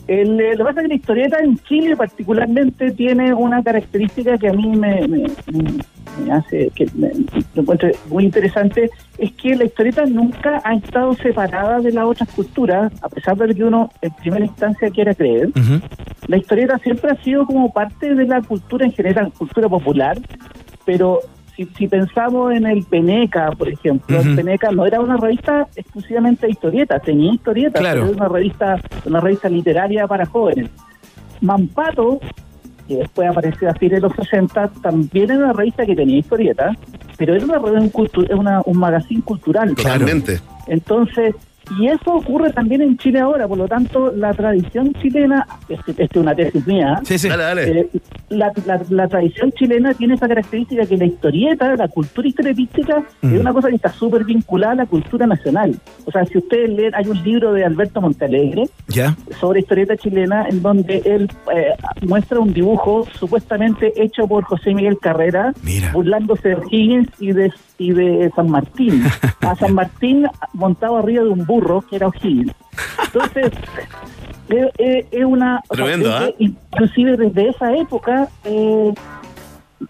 el, eh, lo que pasa es que la historieta en Chile particularmente tiene una característica que a mí me, me- me hace que me, encuentro muy interesante, es que la historieta nunca ha estado separada de las otras culturas, a pesar de que uno en primera instancia quiera creer. La historieta siempre ha sido como parte de la cultura en general, cultura popular, pero si, si pensamos en el Peneca, por ejemplo, el. Peneca no era una revista exclusivamente de historietas, tenía historietas, Claro. pero era una revista, una revista literaria para jóvenes. Mampato, que después apareció a fines de los 60, también era una revista que tenía historietas, pero era una, revista- un, cultu- una- un magazine cultural. Totalmente. Entonces, y eso ocurre también en Chile ahora, por lo tanto, la tradición chilena, esta este es una tesis mía, Sí, sí. Dale, dale. eh, la, la- la tradición chilena tiene esa característica que la historieta, la cultura historietística, Mm. es una cosa que está súper vinculada a la cultura nacional. O sea, si ustedes leen, hay un libro de Alberto Montalegre sobre historieta chilena en donde él eh, muestra un dibujo supuestamente hecho por José Miguel Carrera, burlándose de O'Higgins y de, y de San Martín. A San Martín montado arriba de un burro que era O'Higgins. Entonces, es, es- es una... o sea, Tremendo, ¿ah? Inclusive desde esa época... eh,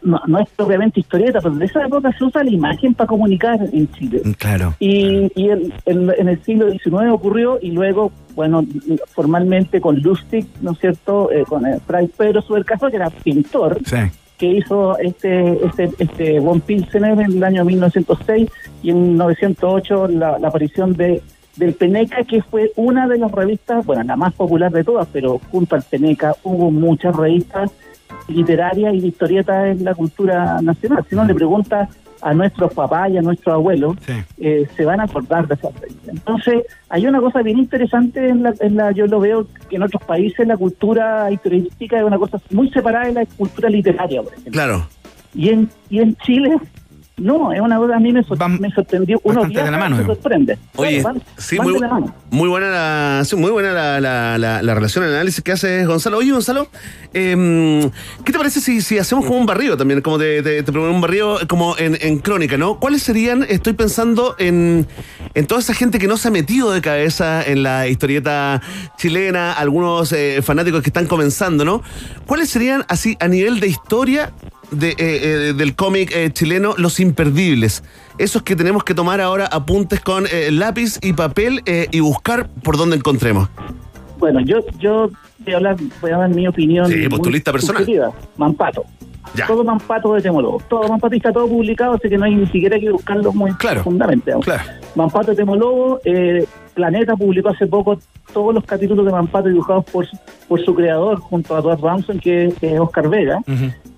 no, no es propiamente historieta, pero desde esa época se usa la imagen para comunicar en Chile. Claro. Y, y en, en- en el siglo XIX ocurrió y luego, bueno, formalmente con Lustig, ¿no es cierto? Eh, con el Fray Pedro Subercaso, que era pintor, Sí. Que hizo este este este Von Pilsener en el año 1906 y en 1908 la, la aparición de del Peneca, que fue una de las revistas, bueno, la más popular de todas, pero junto al Peneca hubo muchas revistas literarias y historietas en la cultura nacional. Si uno le pregunta a nuestros papás y a nuestros abuelos, eh, se van a acordar de esas revistas. Entonces, hay una cosa bien interesante en la, en la, yo lo veo que en otros países la cultura historiística es una cosa muy separada de la cultura literaria, por ejemplo. Claro. Y en, y en Chile No, es una cosa a mí me, sor- me sorprendió. Uno de la mano, se sorprende. Oye, Van- sí, van muy, de la mano. muy buena la, sí, muy buena la, la- la- la relación, el análisis que hace Gonzalo. Oye, Gonzalo, em, ¿qué te parece si, si hacemos como un barrido también? Como te, te, te un barrido como en, en crónica, ¿no? ¿Cuáles serían, estoy pensando en, en toda esa gente que no se ha metido de cabeza en la historieta chilena, algunos eh, fanáticos que están comenzando, ¿no? ¿Cuáles serían, así, a nivel de historia, de, eh, eh, del cómic eh, chileno, los imperdibles. Esos que tenemos que tomar ahora apuntes con eh, lápiz y papel eh, y buscar por dónde encontremos. Bueno, yo, yo voy a hablar, voy a dar mi opinión. Sí, pues tu lista personal. Mampato. Ya. Todo Mampato de Temoló. Todo está todo publicado, así que no hay ni siquiera que buscarlo muy profundamente. digamos. Mampato de Temoló, eh, Planeta publicó hace poco todos los capítulos de Mampato dibujados por, su- por su creador, junto a Dwayne Ramson, que es Oscar Vega.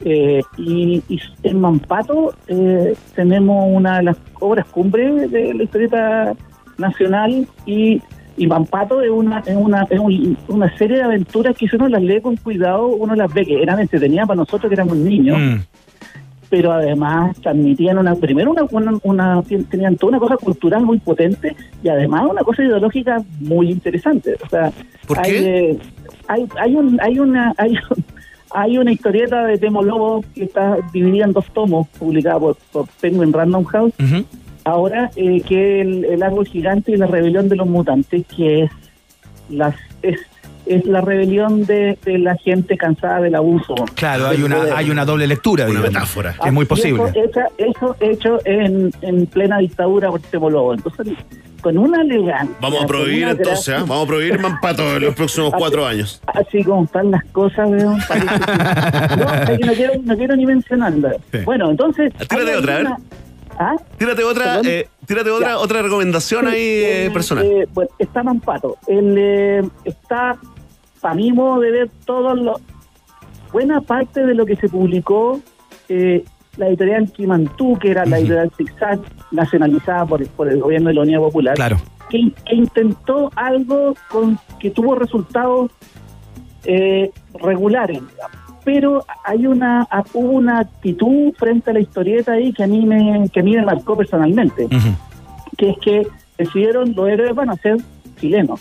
Eh, y, y en Mampato eh, tenemos una de las obras cumbre de la historieta nacional y, y Mampato es una es una es un- una serie de aventuras que si uno las lee con cuidado uno las ve que eran entretenidas para nosotros que éramos niños Mm. Pero además transmitían una primero una, una, una- tenían toda una cosa cultural muy potente y además una cosa ideológica muy interesante. O sea ¿Por hay, qué? eh, hay hay un hay una hay hay una historieta de Temo Lobo que está dividida en dos tomos publicada por, por Penguin Random House. Ahora eh, que el, el árbol gigante y la rebelión de los mutantes que es las es es la rebelión de, de la gente cansada del abuso Claro, hay una, poder. hay una doble lectura, Una digamos, metáfora. que es muy Y posible. Eso, hecho en, en plena dictadura por Temo Lobo. Entonces, con una elegancia. Vamos a prohibir una entonces, ¿ah? gracia, vamos a prohibir Mampato en los próximos cuatro años. Así como están las cosas, weón, No, no quiero, no quiero ni mencionarla. Sí. Bueno, entonces. Tírate hay otra, a ver. alguna- ¿Ah? Tírate otra, eh, tírate otra, Ya. otra recomendación ahí eh, Eh, personal. eh, bueno, está Mampato. El, eh, está, para mi modo de ver, todo lo, buena parte de lo que se publicó, eh, la editorial Kimantú, que era la editorial Zigzag, nacionalizada por, por el gobierno de la Unidad Popular, Claro. que, que intentó algo con que tuvo resultados eh, regulares, pero hay una hubo una actitud frente a la historieta ahí que a mí me que a mí me marcó personalmente que es que decidieron los héroes van a ser chilenos,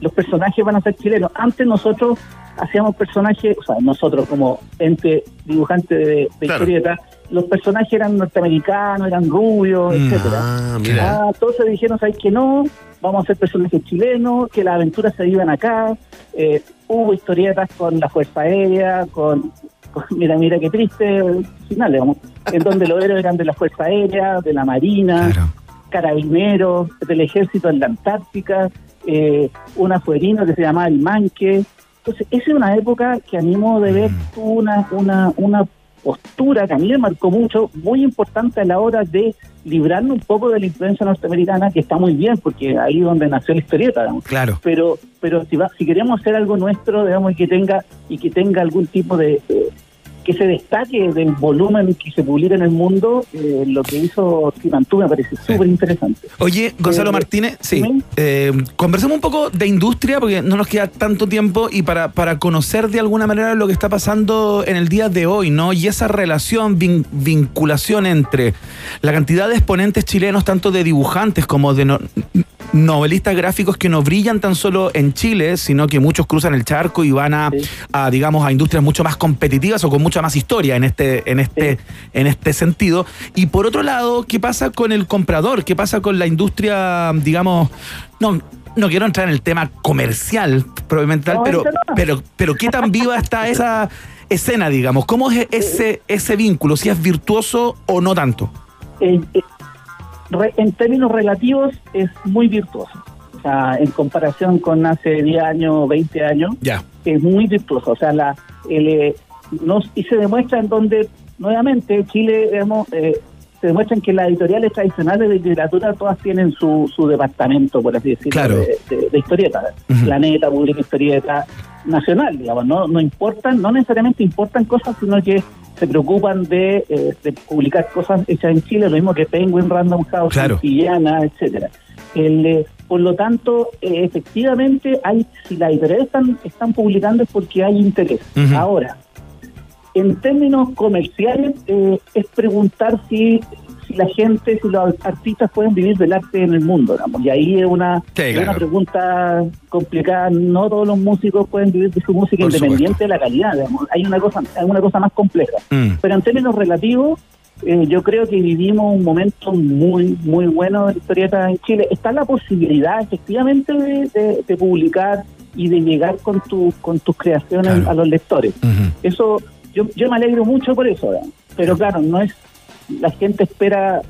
los personajes van a ser chilenos. Antes nosotros hacíamos personajes, o sea, nosotros como ente dibujante de, de Claro. historieta, los personajes eran norteamericanos, eran rubios, Mm, etcétera. ah, mira. Ah, entonces dijeron, ¿sabes que no? Vamos a hacer personajes chilenos, que las aventuras se vivan acá. Eh, hubo historietas con la Fuerza Aérea, con, con- mira, mira qué triste el final, digamos, en donde los héroes eran de la Fuerza Aérea, de la Marina, carabineros, del ejército en la Antártica, eh, un afuerino que se llamaba el Manque. Entonces, esa es una época que a mi modo de ver tuvo una, una, una postura que a mí me marcó mucho, muy importante a la hora de librarnos un poco de la influencia norteamericana, que está muy bien, porque ahí es donde nació la historieta, digamos. Claro. Pero, pero si, va- si queremos hacer algo nuestro, digamos, y que tenga, y que tenga algún tipo de, eh, que se destaque del volumen que se publica en el mundo, eh, lo que hizo Timantú me parece súper interesante. Oye, Gonzalo Eh, Martínez, sí. Eh, conversemos un poco de industria porque no nos queda tanto tiempo y para, para conocer de alguna manera lo que está pasando en el día de hoy, ¿no? Y esa relación, vin- vinculación entre la cantidad de exponentes chilenos, tanto de dibujantes como de no- novelistas gráficos que no brillan tan solo en Chile, sino que muchos cruzan el charco y van a, a, digamos, a industrias mucho más competitivas o con mucha más historia en este, en este, en este sentido. Y por otro lado, ¿qué pasa con el comprador? ¿Qué pasa con la industria, digamos, no, no quiero entrar en el tema comercial, probablemente tal, No, pero, no. pero, pero qué tan viva está esa escena, digamos? ¿Cómo es ese, ese vínculo? ¿Si es virtuoso o no tanto? Eh, eh, re- en términos relativos es muy virtuoso. O sea, en comparación con hace 10 años, 20 años, Ya. es muy virtuoso. O sea, la, el, eh, nos, y se demuestra en donde, nuevamente, Chile, digamos, eh, se demuestran que las editoriales tradicionales de literatura todas tienen su, su departamento, por así decirlo, Claro. de, de- de historieta. Planeta, publica historieta nacional, digamos, no, no importan, no necesariamente importan cosas, sino que se preocupan de, eh, de publicar cosas hechas en Chile, lo mismo que Penguin, Random House, Claro. Santillana, etcétera. El, eh, por lo tanto, eh, efectivamente, hay si las editoriales están, están publicando es porque hay interés. Ahora, en términos comerciales, eh, es preguntar si, si la gente, si los artistas pueden vivir del arte en el mundo, digamos. Y ahí es una, Sí, es claro. una pregunta complicada. No todos los músicos pueden vivir de su música Por independiente de la calidad, digamos. Hay una cosa, hay una cosa más compleja. Mm. Pero en términos relativos, eh, yo creo que vivimos un momento muy, muy bueno de la historieta en Chile. Está la posibilidad, efectivamente, de, de- de publicar y de llegar con, tu, con tus creaciones a los lectores. Eso, yo, yo me alegro mucho por eso, ¿verdad? pero claro, no es, la gente espera,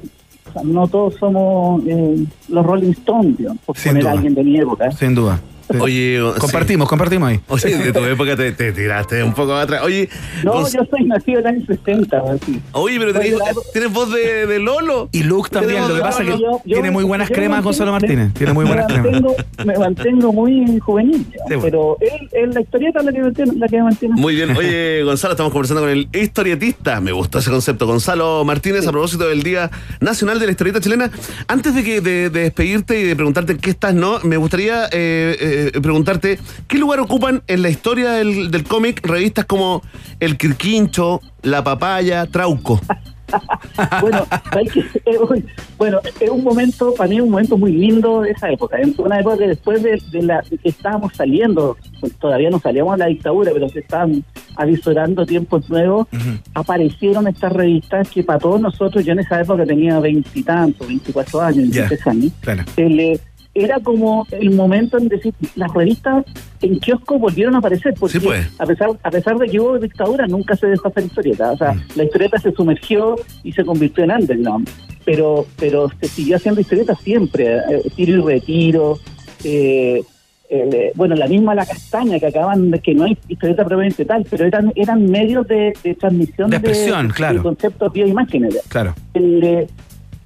o sea, no todos somos eh, los Rolling Stones, digamos, por Sin poner a alguien de mi época. Sin duda. Oye, compartimos, compartimos ahí. Oye, de tu época te, te tiraste un poco atrás. Oye, No, yo soy nacido en el año 60, así. oye pero tenés, tienes voz de, de Lolo. Y Luke también, lo que pasa es que yo- yo- tiene muy buenas cremas mantengo- Gonzalo Martínez. Tiene muy me buenas cremas. mantengo, me mantengo muy juvenil, Sí, bueno. pero él, él, la historieta es la que me mantiene. La que me mantiene. Muy bien. Oye, Gonzalo, estamos conversando con el historietista. Me gustó ese concepto. Gonzalo Martínez, a propósito del Día Nacional de la Historieta Chilena. Antes de, que, de, de despedirte y de preguntarte en qué estás, ¿no? Me gustaría eh, eh, preguntarte qué lugar ocupan en la historia del, del cómic revistas como El Quirquincho, La Papaya, Trauco. bueno, eh, uy, bueno, es un momento, para mí es un momento muy lindo de esa época. Es una época que después de, de la, de que estábamos saliendo, pues, todavía no salíamos de la dictadura, pero se estaban avisorando tiempos nuevos, aparecieron estas revistas que para todos nosotros, yo en esa época tenía veintitantos, veinticuatro años. 23 años, Claro. el, eh, era como el momento en decir, las revistas en kiosco volvieron a aparecer, porque Sí, pues. a pesar a pesar de que hubo dictadura, nunca se dejó hacer historieta. O sea, Mm. la historieta se sumergió y se convirtió en underground. Pero, pero se siguió haciendo historieta siempre, eh, tiro y retiro. eh, eh, bueno, la misma La Castaña, que acaban de que no hay historieta propiamente tal, pero eran eran medios de, de transmisión De expresión, de, claro. de conceptos bioimágenes. Claro. El, eh,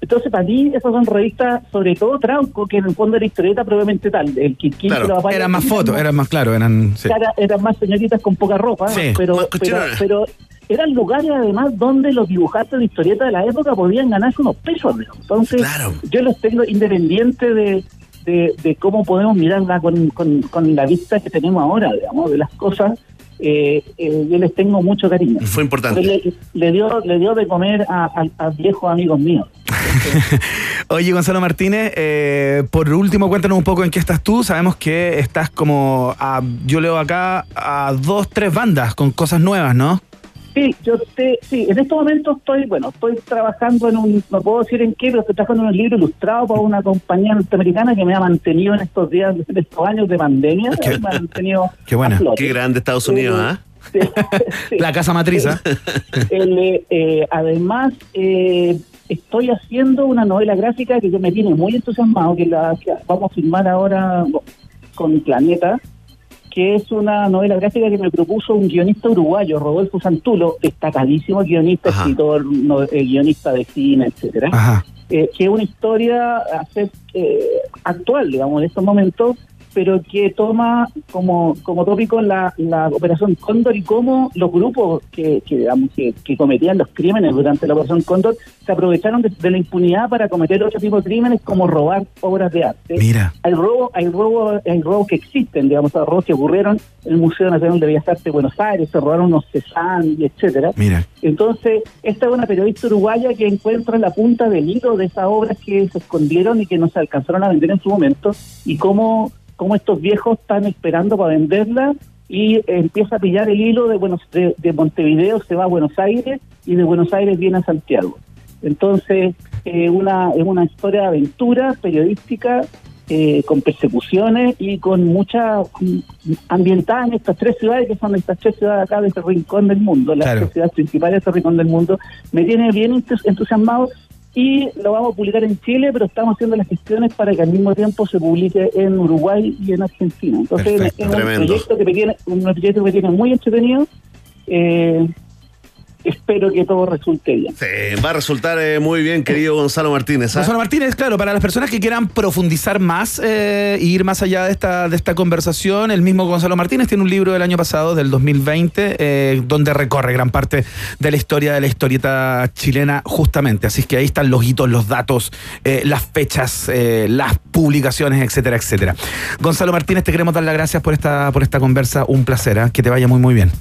entonces, para mí, esas son revistas, sobre todo Trauco, que en el fondo era historieta propiamente tal. El Quirquín, Claro, eran más fotos, eran más claro, eran. sí. Eran más señoritas con poca ropa, Sí. pero, pero, pero eran lugares además donde los dibujantes de historieta de la época podían ganarse unos pesos. Entonces, yo los tengo independiente de, de, de cómo podemos mirarla con, con, con la vista que tenemos ahora, digamos, de las cosas. Eh, eh, yo les tengo mucho cariño. Fue importante. Le, le dio, le dio de comer a, a- a viejos amigos míos. Oye, Gonzalo Martínez, eh, por último, cuéntanos un poco en qué estás tú. Sabemos que estás como, a- yo leo acá, a dos, tres bandas con cosas nuevas, ¿no? Sí, yo te, sí, en estos momentos estoy, bueno, estoy trabajando en un, no puedo decir en qué, pero estoy trabajando en un libro ilustrado para una compañía norteamericana que me ha mantenido en estos días, en estos años de pandemia, me ha mantenido Qué flote. Qué grande Estados Unidos, ¿ah? La casa matriz, ¿ah? El, eh, eh, además, eh, estoy haciendo una novela gráfica que yo me tiene muy entusiasmado, que la que vamos a firmar ahora con Planeta, que es una novela gráfica que me propuso un guionista uruguayo, Rodolfo Santulo, destacadísimo guionista, escritor, no- eh, guionista de cine, etcétera Ajá. eh, que es una historia a ser, eh, actual, digamos, en estos momentos, pero que toma como, como tópico la, la Operación Cóndor y cómo los grupos que, que, digamos, que, que cometían los crímenes durante la Operación Cóndor se aprovecharon de, de la impunidad para cometer otro tipo de crímenes como robar obras de arte. Mira. Hay robo, hay robo, hay robos que existen, digamos, hay robos que ocurrieron en el Museo Nacional de Bellas Artes de Buenos Aires, se robaron unos Cezanne y etcétera. Mira. Entonces, esta es una periodista uruguaya que encuentra la punta del hilo de esas obras que se escondieron y que no se alcanzaron a vender en su momento y cómo, cómo estos viejos están esperando para venderla y empieza a pillar el hilo de, Buenos, de, de Montevideo, se va a Buenos Aires y de Buenos Aires viene a Santiago. Entonces, eh, una, es una historia de aventura periodística eh, con persecuciones y con mucha ambientada en estas tres ciudades que son estas tres ciudades acá de este rincón del mundo, las Claro. tres ciudades principales de este rincón del mundo. Me tiene bien entus- entusiasmado y lo vamos a publicar en Chile, pero estamos haciendo las gestiones para que al mismo tiempo se publique en Uruguay y en Argentina. Entonces Perfecto, es un tremendo. proyecto que me tiene, un proyecto que me tiene muy entretenido. Eh, espero que todo resulte bien. Sí, va a resultar eh, muy bien, querido Gonzalo Martínez. ¿ah? Gonzalo Martínez, claro, para las personas que quieran profundizar más eh, y ir más allá de esta, de esta conversación, el mismo Gonzalo Martínez tiene un libro del año pasado, del 2020, eh, donde recorre gran parte de la historia de la historieta chilena, justamente. Así que ahí están los hitos, los datos, eh, las fechas, eh, las publicaciones, etcétera, etcétera. Gonzalo Martínez, te queremos dar las gracias por esta, por esta conversa. Un placer, ¿ah? que te vaya muy, muy bien.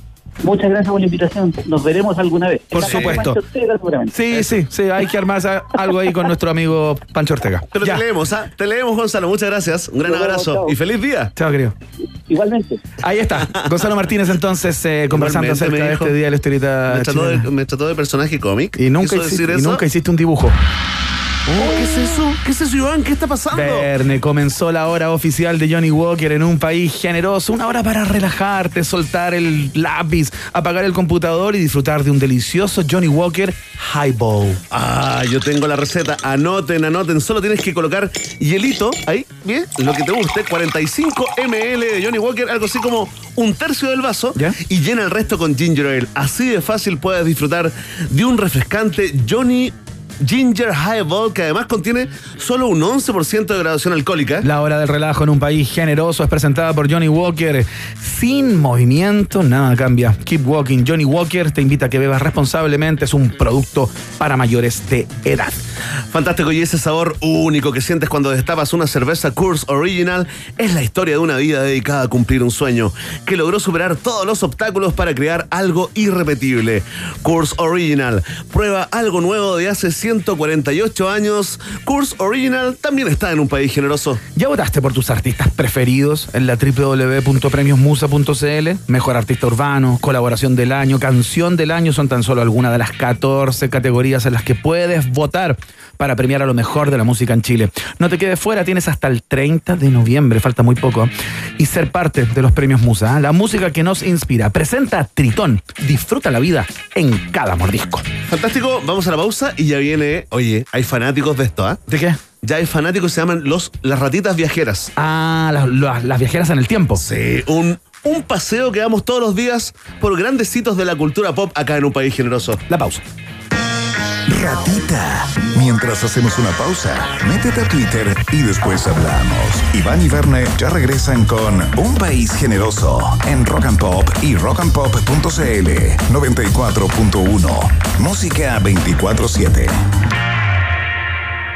Muchas gracias por la invitación. Nos veremos alguna vez. Por supuesto. Pancho Ortega, seguramente. Sí, sí, sí, hay que armar algo ahí con nuestro amigo Pancho Ortega. Pero Ya. te leemos, ¿ah? Te leemos, Gonzalo. Muchas gracias. Un gran abrazo chao. y feliz día. Chao, querido. Igualmente. Ahí está. Gonzalo Martínez entonces eh, conversando Igualmente, acerca de este día de la historieta Me trató, de, chilena. me trató de personaje cómic. Y nunca, ¿Quiso hiciste, decir y eso? nunca hiciste un dibujo. Oh, ¿Qué es eso? ¿Qué es eso, Iván? ¿Qué está pasando? Verne, comenzó la hora oficial de Johnny Walker en un país generoso. Una hora para relajarte, soltar el lápiz, apagar el computador y disfrutar de un delicioso Johnny Walker Highball. Ah, yo tengo la receta. Anoten, anoten. Solo tienes que colocar hielito ahí, bien, lo que te guste. 45 ml de Johnny Walker, algo así como un tercio del vaso. Y llena el resto con ginger ale. Así de fácil puedes disfrutar de un refrescante Johnny Ginger Highball que además contiene solo un 11% de graduación alcohólica. La hora del relajo en un país generoso es presentada por Johnny Walker. Sin movimiento, nada cambia. Keep walking. Johnny Walker te invita a que bebas responsablemente. Es un producto para mayores de edad. Fantástico y ese sabor único que sientes cuando destapas una cerveza Coors Original es la historia de una vida dedicada a cumplir un sueño que logró superar todos los obstáculos para crear algo irrepetible. Coors Original, prueba algo nuevo de hace 148 años. Coors Original también está en un país generoso. ¿Ya votaste por tus artistas preferidos en la www.premiosmusa.cl? Mejor artista urbano, colaboración del año, canción del año son tan solo algunas de las 14 categorías en las que puedes votar para premiar a lo mejor de la música en Chile. No te quedes fuera, tienes hasta el 30 de noviembre, falta muy poco, y ser parte de los premios Musa, ¿eh? la música que nos inspira. Presenta Tritón, disfruta la vida en cada mordisco. Fantástico, vamos a la pausa y ya viene. Oye, hay fanáticos de esto, ¿ah? ¿De qué? Ya hay fanáticos que se llaman los, las ratitas viajeras. Ah, las, las- las viajeras en el tiempo. Sí, un, un paseo que damos todos los días por grandes hitos de la cultura pop acá en un país generoso. La pausa. Ratita. Mientras hacemos una pausa, métete a Twitter y después hablamos. Iván y Verne ya regresan con Un País Generoso en Rock and Pop y rockandpop.cl 94.1. Música 24-7.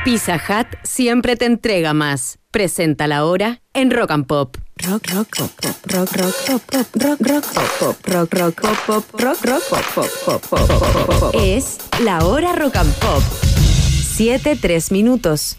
Pizza Hut siempre te entrega más. Presenta la hora en Rock and Pop. Rock, rock, pop, pop, rock, rock, pop, pop, rock, rock, pop, pop, rock, rock, pop, pop, rock, rock, pop, pop, pop, pop, pop, pop, pop. Es la hora Rock and Pop. 7, 3 minutos.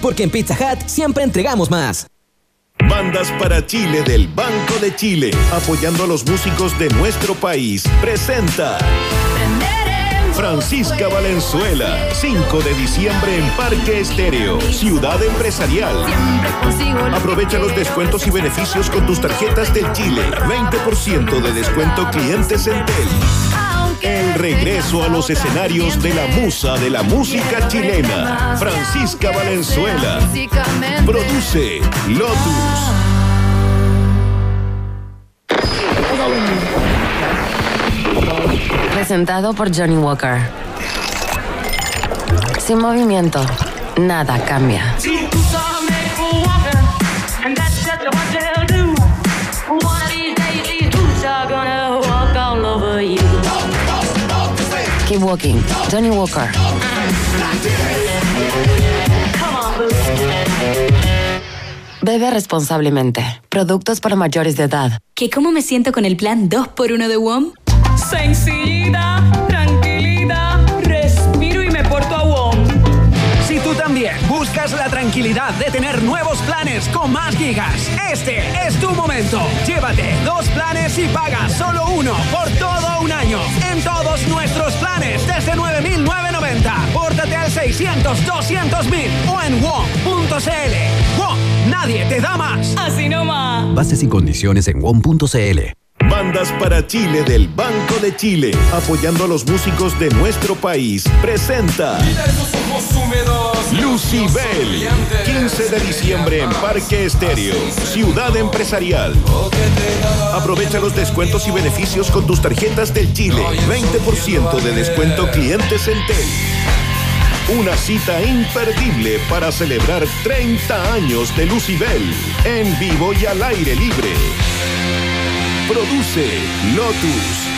Porque en Pizza Hut siempre entregamos más. Bandas para Chile del Banco de Chile, apoyando a los músicos de nuestro país. Presenta Francisca Valenzuela, 5 de diciembre en Parque Estéreo, Ciudad Empresarial. Aprovecha los descuentos y beneficios con tus tarjetas del Chile. 20% de descuento clientes en Tel. El regreso a los escenarios de la musa de la música chilena, Francisca Valenzuela. Produce Lotus. Presentado por Johnny Walker. Sin movimiento, nada cambia. Keep walking. Johnny Walker. Bebe responsablemente. Productos para mayores de edad. ¿Que cómo me siento con el plan 2x1 de WOM? Sencillita, buscas la tranquilidad de tener nuevos planes con más gigas, este es tu momento. Llévate dos planes y paga solo uno por todo un año en todos nuestros planes desde 9,990. Pórtate al 600 200,000 o en WOM.cl. WOM, nadie te da más. Así nomás. Bases y condiciones en WOM.cl. Bandas para Chile del Banco de Chile, apoyando a los músicos de nuestro país, presenta Lucibel, 15 de diciembre en Parque Estéreo, Ciudad Empresarial. Aprovecha los descuentos y beneficios con tus tarjetas del Chile, 20% de descuento clientes en Tel. Una cita imperdible para celebrar 30 años de Lucibel, en vivo y al aire libre. Produce Lotus.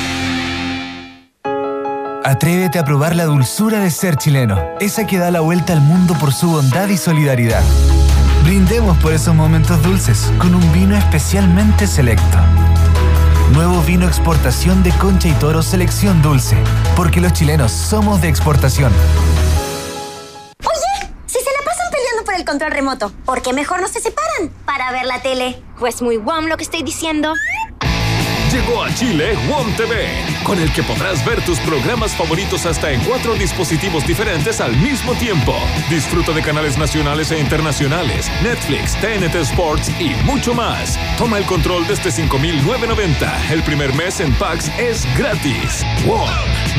Atrévete a probar la dulzura de ser chileno, esa que da la vuelta al mundo por su bondad y solidaridad. Brindemos por esos momentos dulces con un vino especialmente selecto. Nuevo vino exportación de Concha y Toro Selección Dulce, porque los chilenos somos de exportación. Oye, si se la pasan peleando por el control remoto, ¿por qué mejor no se separan para ver la tele? Pues muy guam lo que estoy diciendo. Llegó a Chile WOM TV, con el que podrás ver tus programas favoritos hasta en cuatro dispositivos diferentes al mismo tiempo. Disfruta de canales nacionales e internacionales, Netflix, TNT Sports y mucho más. Toma el control desde 5.990. El primer mes en Pax es gratis. WOM,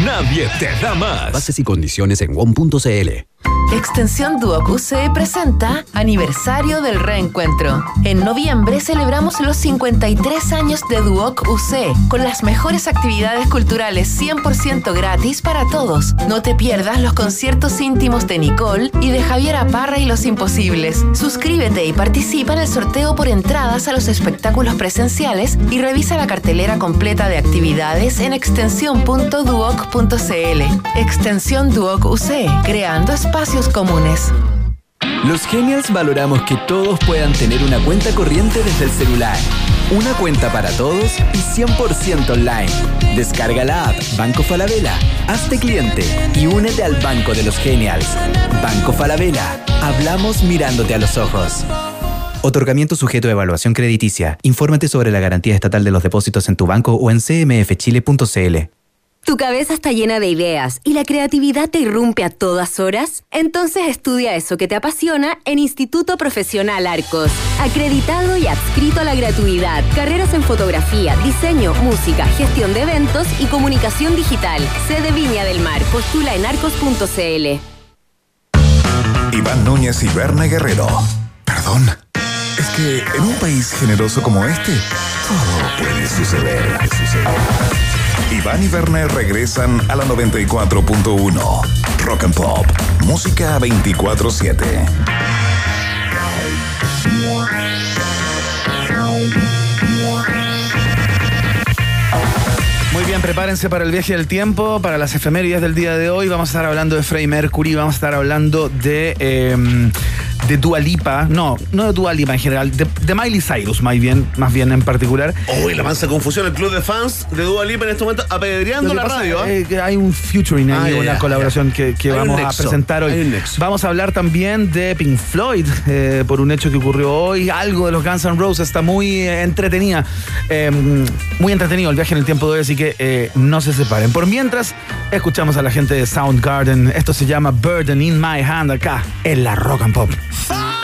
nadie te da más. Bases y condiciones en WOM.cl. Extensión Duoc UC presenta Aniversario del Reencuentro. En noviembre celebramos los 53 años de Duoc UC con las mejores actividades culturales 100% gratis para todos. No te pierdas los conciertos íntimos de Nicole y de Javier Aparra y Los Imposibles. Suscríbete y participa en el sorteo por entradas a los espectáculos presenciales y revisa la cartelera completa de actividades en extensión.duoc.cl. Extensión Duoc UC, creando espacios comunes. Los Genials valoramos que todos puedan tener una cuenta corriente desde el celular. Una cuenta para todos y 100% online. Descarga la app Banco Falabella, hazte cliente y únete al Banco de los Genials. Banco Falabella, hablamos mirándote a los ojos. Otorgamiento sujeto a evaluación crediticia. Infórmate sobre la garantía estatal de los depósitos en tu banco o en cmfchile.cl. ¿Tu cabeza está llena de ideas y la creatividad te irrumpe a todas horas? Entonces estudia eso que te apasiona en Instituto Profesional Arcos. Acreditado y adscrito a la gratuidad. Carreras en fotografía, diseño, música, gestión de eventos y comunicación digital. Sede Viña del Mar. Postula en arcos.cl. Iván Núñez y Berna Guerrero. Perdón. Es que en un país generoso como este, todo puede suceder. Iván y Werner regresan a la 94.1. Rock and Pop. Música 24-7. Muy bien, prepárense para el viaje del tiempo, para las efemérides del día de hoy. Vamos a estar hablando de Freddie Mercury, vamos a estar hablando de, eh, de Dua Lipa. No, no de Dua Lipa en general, de, de Miley Cyrus, más bien, más bien en particular. Uy, la mansa confusión, el club de fans de Dua Lipa en este momento apedreando la radio. ¿eh? hay un featuring ahí, Ah, una colaboración que, vamos a presentar hoy. Vamos a hablar también de Pink Floyd, eh, por un hecho que ocurrió hoy. Algo de los Guns N' Roses está muy eh, entretenida. eh, muy entretenido el viaje en el tiempo de hoy, así que eh, no se separen. Por mientras, escuchamos a la gente de Soundgarden. Esto se llama Burden in My Hand acá en la Rock and Pop. Five!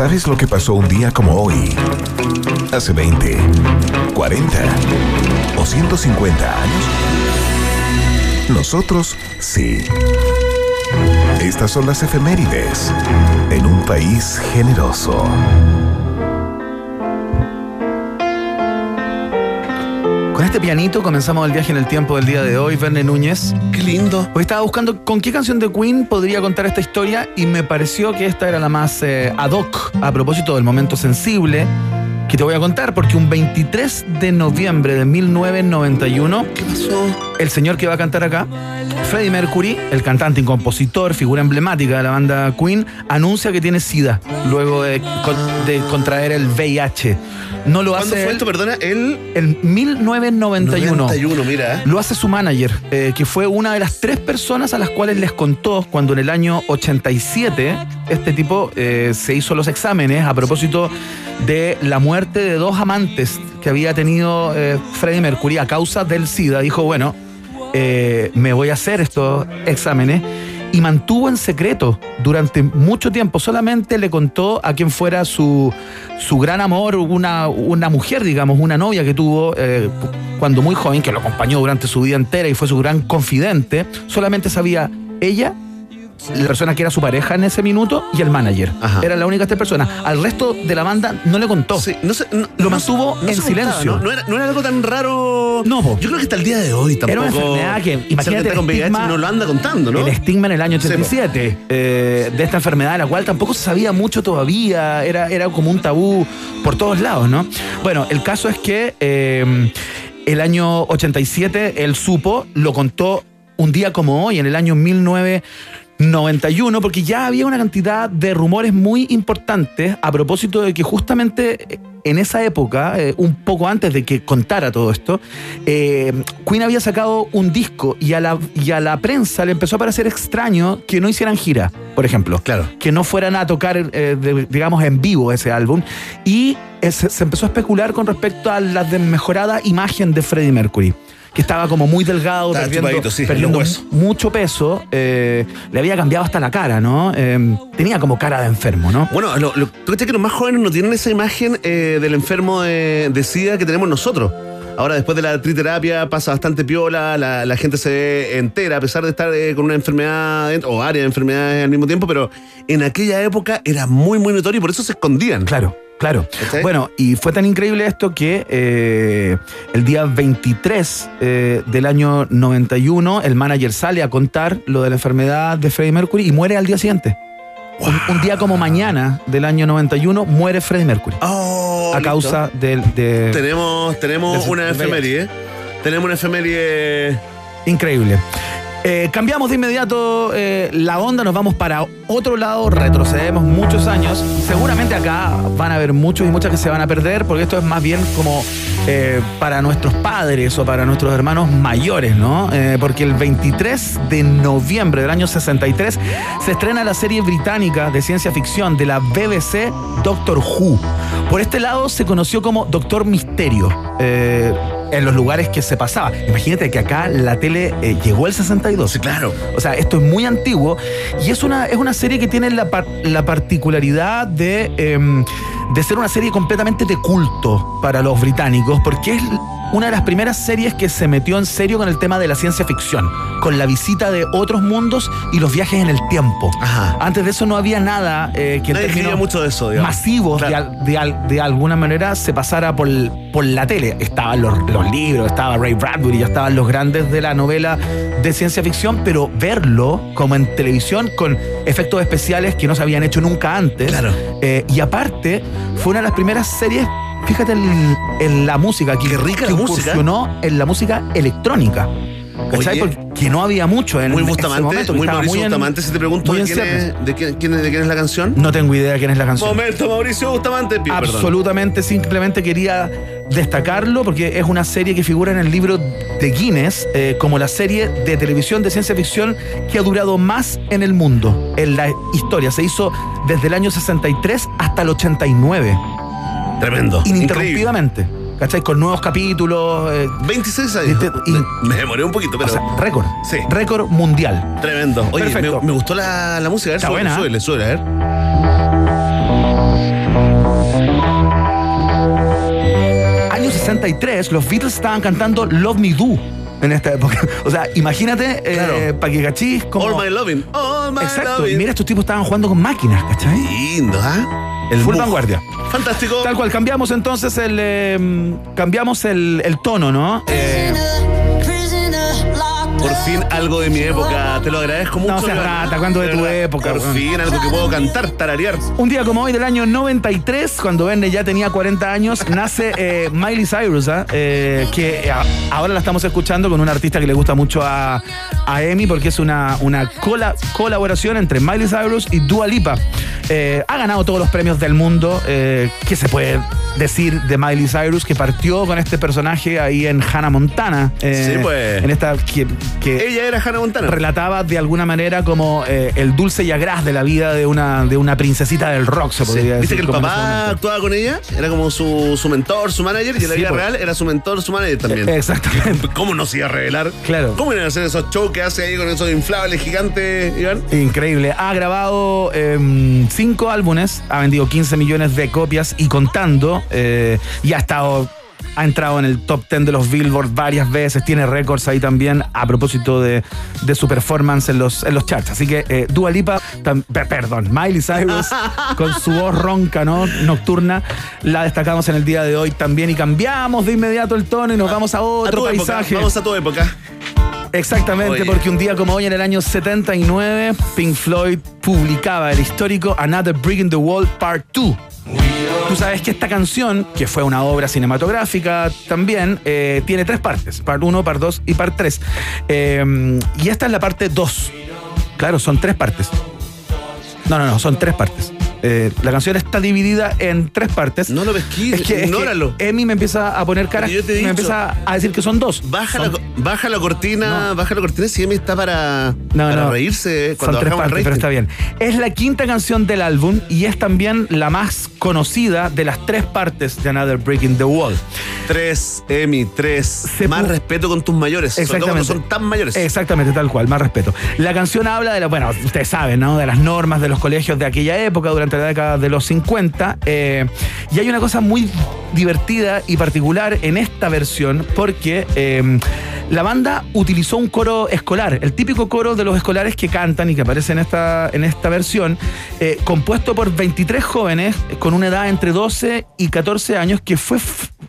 ¿Sabes lo que pasó un día como hoy? Hace 20, 40 o 150 años? Nosotros sí. Estas son las efemérides en un país generoso. Con este pianito comenzamos el viaje en el tiempo del día de hoy, Verne Núñez. Qué lindo. Hoy estaba buscando con qué canción de Queen podría contar esta historia y me pareció que esta era la más eh, ad hoc a propósito del momento sensible que te voy a contar, porque un 23 de noviembre de 1991, ¿Qué pasó? el señor que va a cantar acá, Freddie Mercury, el cantante y compositor, figura emblemática de la banda Queen, anuncia que tiene SIDA luego de, con- de contraer el VIH. No lo ¿Cuándo hace. fue él esto? Perdona, el En 1991. 91, mira. Lo hace su manager, eh, que fue una de las tres personas a las cuales les contó cuando en el año 87 este tipo eh, se hizo los exámenes a propósito de la muerte de dos amantes que había tenido eh, Freddie Mercury a causa del SIDA. Dijo, bueno, eh, me voy a hacer estos exámenes. Y mantuvo en secreto durante mucho tiempo. Solamente le contó a quien fuera su, su gran amor, una, una mujer, digamos, una novia que tuvo eh, cuando muy joven, que lo acompañó durante su vida entera y fue su gran confidente. Solamente sabía ella, la persona que era su pareja en ese minuto y el manager. Ajá. Eran las únicas tres personas. Al resto de la banda no le contó. Sí, no sé, no- Lo mantuvo no en se silencio. ¿no? Era, no era algo tan raro. No, po. Yo creo que hasta el día de hoy tampoco. Era una enfermedad que, imagínate, con el VIH estigma- no lo anda contando, ¿no? El estigma en el año Sí, po. 87 eh, de esta enfermedad, de la cual tampoco se sabía mucho todavía, era, era como un tabú por todos lados, ¿no? Bueno, el caso es que eh, el año 87 él supo, lo contó un día como hoy, en el año 1991, porque ya había una cantidad de rumores muy importantes a propósito de que justamente en esa época, eh, un poco antes de que contara todo esto, eh, Queen había sacado un disco y a, la, y a la prensa le empezó a parecer extraño que no hicieran gira, por ejemplo. Claro. Que no fueran a tocar, eh, de- digamos, en vivo ese álbum. Y eh, se, se empezó a especular con respecto a la desmejorada imagen de Freddie Mercury. Que estaba como muy delgado, Estaba perdiendo, sí, perdiendo mucho peso. eh, le había cambiado hasta la cara, ¿no? Eh, tenía como cara de enfermo, ¿no? Bueno, lo, lo, tú crees que los más jóvenes no tienen esa imagen eh, del enfermo de, de SIDA que tenemos nosotros. Ahora, después de la triterapia, pasa bastante piola, la, la gente se ve entera, a pesar de estar eh, con una enfermedad o varias enfermedades al mismo tiempo, pero en aquella época era muy, muy notorio y por eso se escondían. Claro, claro. ¿Cachai? Bueno, y fue tan increíble esto que eh, el día 23 eh, del año 91, el manager sale a contar lo de la enfermedad de Freddie Mercury y muere al día siguiente. Un, un día como mañana del año 91 muere Freddie Mercury. Oh, a causa del, de... Tenemos, tenemos del- una efeméride. Tenemos una efeméride. Increíble. Eh, cambiamos de inmediato eh, la onda, nos vamos para otro lado, retrocedemos muchos años. Seguramente acá van a haber muchos y muchas que se van a perder, porque esto es más bien como eh, para nuestros padres o para nuestros hermanos mayores, ¿no? Porque el 23 de noviembre del año 63 se estrena la serie británica de ciencia ficción de la BBC Doctor Who. Por este lado se conoció como Doctor Misterio. En los lugares que se pasaba. Imagínate que acá la tele eh, llegó el 62. claro. O sea, esto es muy antiguo y es una, es una serie que tiene la, par- la particularidad de, em, de ser una serie completamente de culto para los británicos, porque es una de las primeras series que se metió en serio con el tema de la ciencia ficción, con la visita de otros mundos y los viajes en el tiempo. Ajá. Antes de eso no había nada eh, que en escribía términos mucho de eso, digamos. masivos de, Claro. de al- de alguna manera se pasara por, por la tele. Estaban los, los libros, estaba Ray Bradbury, ya estaban los grandes de la novela de ciencia ficción, pero verlo como en televisión con efectos especiales que no se habían hecho nunca antes. Claro. Eh, y aparte, fue una de las primeras series, fíjate en, en la música, que, Qué rica que la música. incursionó en la música electrónica. ¿Cachai? Oye. Porque no había mucho en Muy ese Bustamante, momento, que muy Mauricio en- Bustamante. Si te pregunto muy de quién, es, de, quién, quién es- de quién es la canción. No tengo idea de quién es la canción. Momento, Mauricio Bustamante. Perdón. Absolutamente, simplemente quería destacarlo porque es una serie que figura en el libro de Guinness eh, como la serie de televisión de ciencia ficción que ha durado más en el mundo, en la historia. Se hizo desde el año 63 hasta el 89, Tremendo. Increíble. ininterrumpidamente. ¿Cachai? Con nuevos capítulos. eh, 26 años. y- Me- me demoré un poquito, o pero. sea, récord. Sí. Récord mundial. Tremendo. Oye, me, Perfecto. me gustó la, la música. A ver, Está buena, ¿eh? súbele, súbele, a ver. Año 63, los Beatles estaban cantando Love Me Do. En esta época. O sea, imagínate, eh, para que cachis como. All my loving. All my Exacto. loving. Y mira, estos tipos estaban jugando con máquinas, ¿cachai? Lindo, ¿ah? El Full vanguardia. Fantástico. Tal cual, cambiamos entonces el. eh, cambiamos el, el tono, ¿no? Eh, Por fin algo de mi época. Te lo agradezco mucho. No seas rata, ¿cuándo de tu verdad. época, Por fin algo que puedo cantar, tararear. Un día como hoy del año 93, cuando Verne ya tenía 40 años, nace eh, Miley Cyrus, ¿ah? Eh, que a- ahora la estamos escuchando con un artista que le gusta mucho a, a Emi porque es una, una cola- colaboración entre Miley Cyrus y Dua Lipa. Eh, ha ganado todos los premios del mundo. Eh, ¿Qué se puede decir de Miley Cyrus? Que partió con este personaje ahí en Hannah Montana. eh, Sí, pues. En esta que, que Ella era Hannah Montana. relataba de alguna manera como eh, el dulce y agraz de la vida de una, de una princesita del rock, se Sí. podría decir. ¿Viste que el papá actuaba con ella? Era como su, su mentor, su manager, y en la Sí, vida po. real era su mentor, su manager también. Eh, exactamente. ¿Cómo no se iba a revelar? Claro. ¿Cómo iban a hacer esos shows que hace ahí con esos inflables gigantes, Iván? Increíble. Ha grabado em, cinco álbumes, ha vendido 15 millones de copias y contando. eh, y ha estado. Ha entrado en el top 10 de los Billboard varias veces, tiene récords ahí también a propósito de, de su performance en los, en los charts. Así que eh, Dua Lipa, tam- per- perdón, Miley Cyrus, con su voz ronca, ¿no? Nocturna, la destacamos en el día de hoy también y cambiamos de inmediato el tono y nos vamos a A otro época, paisaje. vamos a tu época. Exactamente, Oye. porque un día como hoy, en el año 79, Pink Floyd publicaba el histórico Another Brick in the Wall Part 2. Tú sabes que esta canción, que fue una obra cinematográfica también, eh, tiene tres partes, Part 1, Part 2 y Part 3. Eh, y esta es la parte 2. Claro, son tres partes. No, no, no, son tres partes. Eh, la canción está dividida en tres partes. No lo pesquís, es que, es que ignóralo. Emi me empieza a poner cara, Yo te he me dicho. empieza a decir que son dos. Baja, Son- la, baja la cortina, baja la cortina si Emi está para, No, para no. reírse cuando Son tres partes, pero está bien. Es la quinta canción del álbum y es también la más conocida de las tres partes de Another Break in the Wall. Tres, Emi, tres. Más pu- respeto con tus mayores. Sobre todo cuando son tan mayores. Exactamente, tal cual, más respeto. La canción habla de la, bueno, ustedes saben, ¿no? De las normas de los colegios de aquella época, durante la década de los 50. eh, y hay una cosa muy divertida y particular en esta versión, porque eh, la banda utilizó un coro escolar, el típico coro de los escolares que cantan y que aparece en esta, en esta versión, eh, compuesto por 23 jóvenes con una edad entre 12 y 14 años, que fue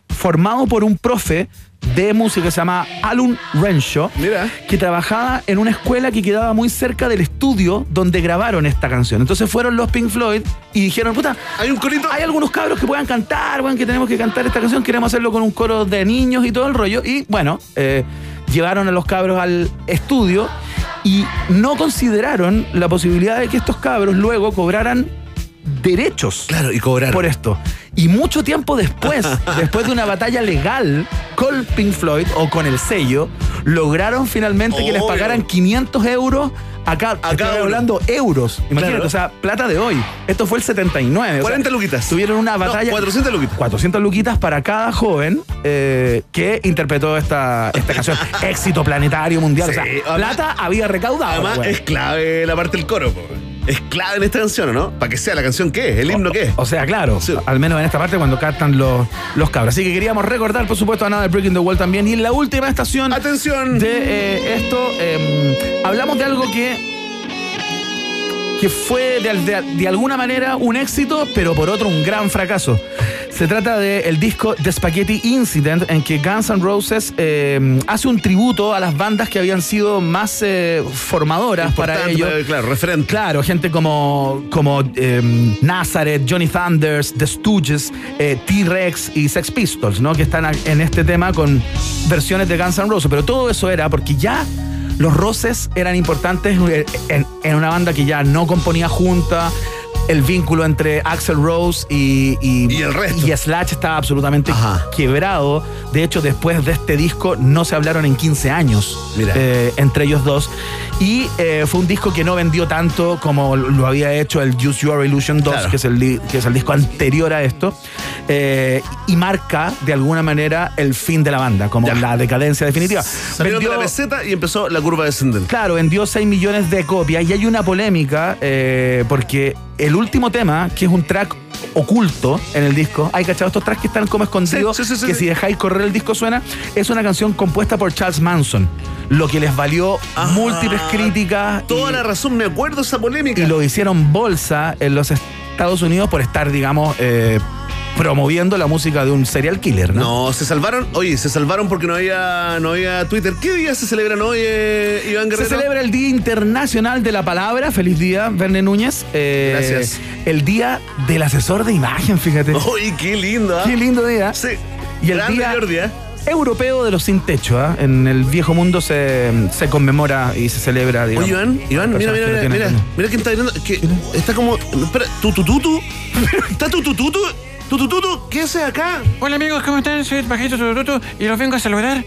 formado por un profe de música que se llama Alun Renshaw, que trabajaba en una escuela que quedaba muy cerca del estudio donde grabaron esta canción. Entonces fueron los Pink Floyd y dijeron, puta, hay un corito. Hay algunos cabros que puedan cantar, weón, que tenemos que cantar esta canción, queremos hacerlo con un coro de niños y todo el rollo. Y bueno, eh, llevaron a los cabros al estudio y no consideraron la posibilidad de que estos cabros luego cobraran derechos Claro, y cobrar. por esto. Y mucho tiempo después, después de una batalla legal con Pink Floyd o con el sello, lograron finalmente que les pagaran 500 euros a cada, estoy hablando euros. Imagínate, Claro. o sea, plata de hoy. Esto fue el 79. o sea, 40 luquitas. Tuvieron una batalla. 400 luquitas. 400 luquitas para cada joven eh, que interpretó esta, esta canción. Éxito planetario mundial. o sea, Sí, además- plata había recaudado. Además, es clave la parte del coro, po. Es clave en esta canción, ¿no? Para que sea la canción que es, el himno que es. O sea, claro, al menos en esta parte cuando cantan los, los cabros. Así que queríamos recordar, por supuesto, a Nada de Breaking the Wall también. Y en la última estación ¡Atención! de eh, esto, eh, hablamos de algo que que fue de, de- de alguna manera un éxito, pero por otro un gran fracaso. Se trata del disco The Spaghetti Incident, en que Guns N' Roses eh, hace un tributo a las bandas que habían sido más eh, formadoras para ellos. eh, Claro, referente. Claro, gente como, como eh, Nazareth, Johnny Thunders, The Stooges, T-Rex y Sex Pistols, ¿no? Que están en este tema con versiones de Guns N' Roses. Pero todo eso era porque ya los Roses eran importantes en, una banda que ya no componía junta. El vínculo entre Axel Rose y, y, el resto. y Slash estaba absolutamente quebrado. De hecho, después de este disco no se hablaron en 15 años eh, entre ellos dos. Y eh, fue un disco que no vendió tanto como lo había hecho el Use Your Illusion 2, Claro. que, es el, que es el disco anterior a esto. eh, y marca de alguna manera el fin de la banda, como la decadencia definitiva. Salieron de la meseta y empezó la curva descendente. Claro, vendió 6 millones de copias y hay una polémica eh, porque el último tema, que es un track oculto en el disco. Hay cachado estos tracks que están como escondidos, Sí, sí, sí, que sí. si dejáis correr el disco suena. Es una canción compuesta por Charles Manson, lo que les valió múltiples críticas. Toda y- la razón, me acuerdo esa polémica. y lo hicieron bolsa en los Estados Unidos por estar, digamos, eh, promoviendo la música de un serial killer, ¿no? No, se salvaron, oye, se salvaron porque no había, no había Twitter. ¿Qué día se celebran hoy, eh, Iván Se Guerrero? celebra el Día Internacional de la Palabra. Feliz día, Verne Núñez. Eh, Gracias. El Día del Asesor de Imagen, fíjate. Uy, qué lindo, ¿ah? Qué lindo día. Sí. Y el Grande día Jordi, ¿eh? europeo de los sin techo. ¿ah? En el viejo mundo se, se conmemora y se celebra, digamos. Oye, Iván, Iván, mira, mira, mira, mira, mira quién está gritando. Que está como. Espera, tu tu tu tu. Está tu tu tu tu. Tu tu tu tu. ¿Qué haces acá? Hola amigos, ¿cómo están? Soy el Pajito Tututu y los vengo a saludar.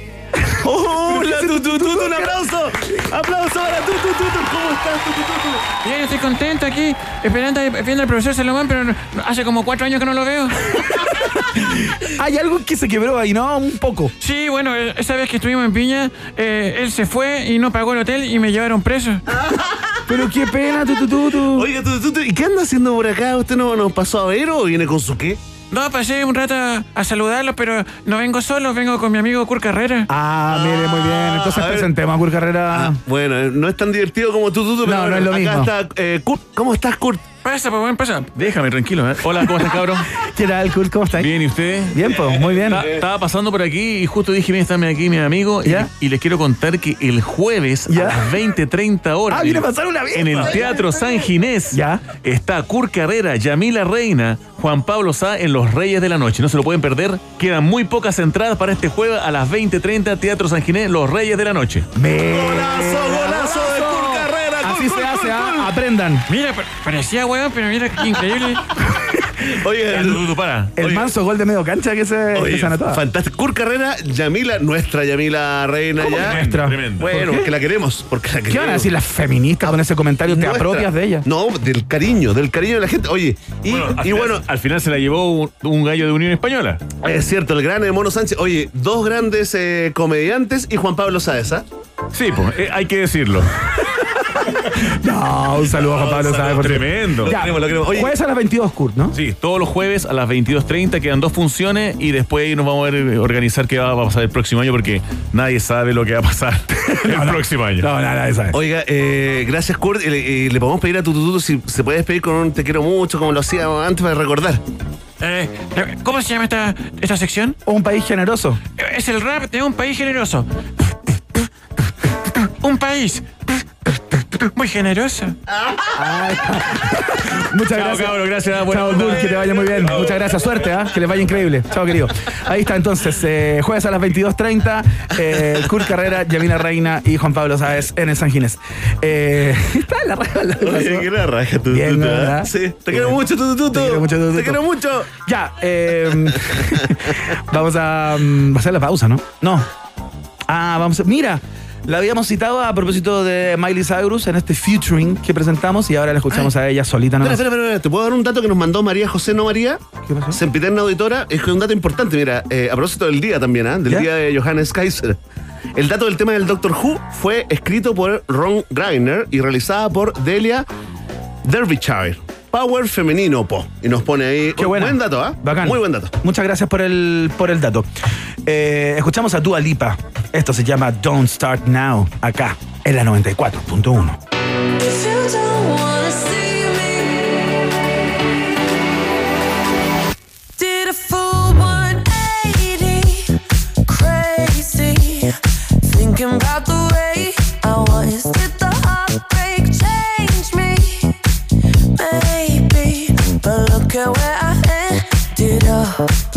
¡Oh, la tu tu tu tu! ¡Un aplauso! ¡Aplauso para tu tu tu tu! ¿Cómo estás, tu tu tu tu? Bien, estoy contento aquí, esperando viendo al profesor Salomón, pero no- hace como cuatro años que no lo veo. Hay algo que se quebró ahí, ¿no? Un poco. Sí, bueno, eh, esa vez que estuvimos en Piña, eh, él se fue y no pagó el hotel y me llevaron preso. Pero qué pena, tu, tu, tu, tu. Oiga, tu tu tu. ¿Y qué anda haciendo por acá? ¿Usted no nos pasó a ver o viene con su qué? No, pasé un rato a, a saludarlos, pero no vengo solo, vengo con mi amigo Kurt Carrera. Ah, mire, muy bien. Entonces a ver. presentemos a Kurt Carrera. Bueno, eh, no es tan divertido como tu tu tu, pero No, no bueno, es lo acá mismo. está eh, Kurt. ¿Cómo estás, Kurt? Pasa, pues, buen pasa. Déjame tranquilo, ¿eh? Hola, ¿cómo estás, cabrón? ¿Qué tal, Kurt? ¿Cómo estás? Bien, ¿y usted? Bien, pues, muy bien. Ta- Estaba pasando por aquí y justo dije, mira, está aquí mi amigo. y- ¿Ya? Y, les quiero contar que el jueves ¿Ya? a las 20, 30 horas. Ah, viene a pasar una vez. En el Teatro San Ginés. ¿Ya? Está Kurt Carrera, Yamila Reina, Juan Pablo Sá en Los Reyes de la Noche. No se lo pueden perder. Quedan muy pocas entradas para este jueves a las 20.30, Teatro San Ginés, Los Reyes de la Noche. Me... ¡Golazo, golazo! Así se hace, ¿ah? Aprendan. Mira, pa- parecía hueón, pero mira qué increíble. Oye, para. El Oye. manso gol de medio cancha que se, Oye, que se anotaba. fantástico. Kurt Carrera, Yamila, nuestra Yamila Reina ¿Cómo ya. que nuestra? Tremendo. Bueno, porque la queremos. Porque la ¿Qué van a queremos. decir las feministas con ese comentario? ¿Te Nuestra. apropias de ellas? No, del cariño, del cariño de la gente. Oye, y Bueno, al y final- bueno, al final se la llevó un, un gallo de Unión Española. es cierto, el gran Mono Sánchez. Oye, dos grandes eh, comediantes y Juan Pablo Sáez, ¿ah? Sí, pues, eh, hay que decirlo. No, un saludo a Juan Pablo por Tremendo. Ya, queremos, lo queremos. Oye. jueves a las 22, Kurt, ¿no? Sí, todos los jueves a las 22.30 quedan dos funciones y después ahí nos vamos a ver, eh, organizar qué va a pasar el próximo año porque nadie sabe lo que va a pasar el próximo año. No, nada, esa es. Oiga, eh, gracias, Kurt. Le, podemos pedir a Tututu si se puede despedir con un te quiero mucho, como lo hacíamos antes para recordar. Eh, ¿Cómo se llama esta, esta sección? Un país generoso. Es el rap de un país generoso. Un país muy generoso. Muchas Chao, gracias. cabrón, gracias. Chao, que te vaya muy bien. Muchas gracias. Suerte, ¿ah? que les vaya increíble. Chao, querido. Ahí está entonces, eh, jueves a las 22.30, eh, Kurt Carrera, Yamina Reina y Juan Pablo Sáez en el San Ginés. Eh, está en la raja. Oye, qué la raja, Tututu. Bien. ¿verdad? Sí, te quiero mucho, Tututu. Te quiero mucho, Tututu. Te quiero mucho. Ya, eh, vamos a mm, hacer la pausa, ¿no? No. Ah, vamos a. Mira, la habíamos citado a propósito de Miley Cyrus en este featuring que presentamos y ahora la escuchamos a ella solita. Espera, espera, espera. ¿Te puedo dar un dato que nos mandó María José No María? ¿Qué pasó? Sempiterna Auditora. Es que es un dato importante, mira, eh, a propósito del día también, ¿ah? Del ¿Ya? día de Johannes Kaiser. El dato del tema del Doctor Who fue escrito por Ron Greiner y realizada por Delia Derbyshire. Power femenino, po. Y nos pone ahí. Qué buena. Buen dato, ¿ah? Bacán. Muy buen dato. Muchas gracias por el, por el dato. Eh, escuchamos a Dua Lipa. Esto se llama Don't Start Now, acá, en la 94.1. Did a full 180, crazy. Thinking about the way I was. Did the heartbreak change Oh.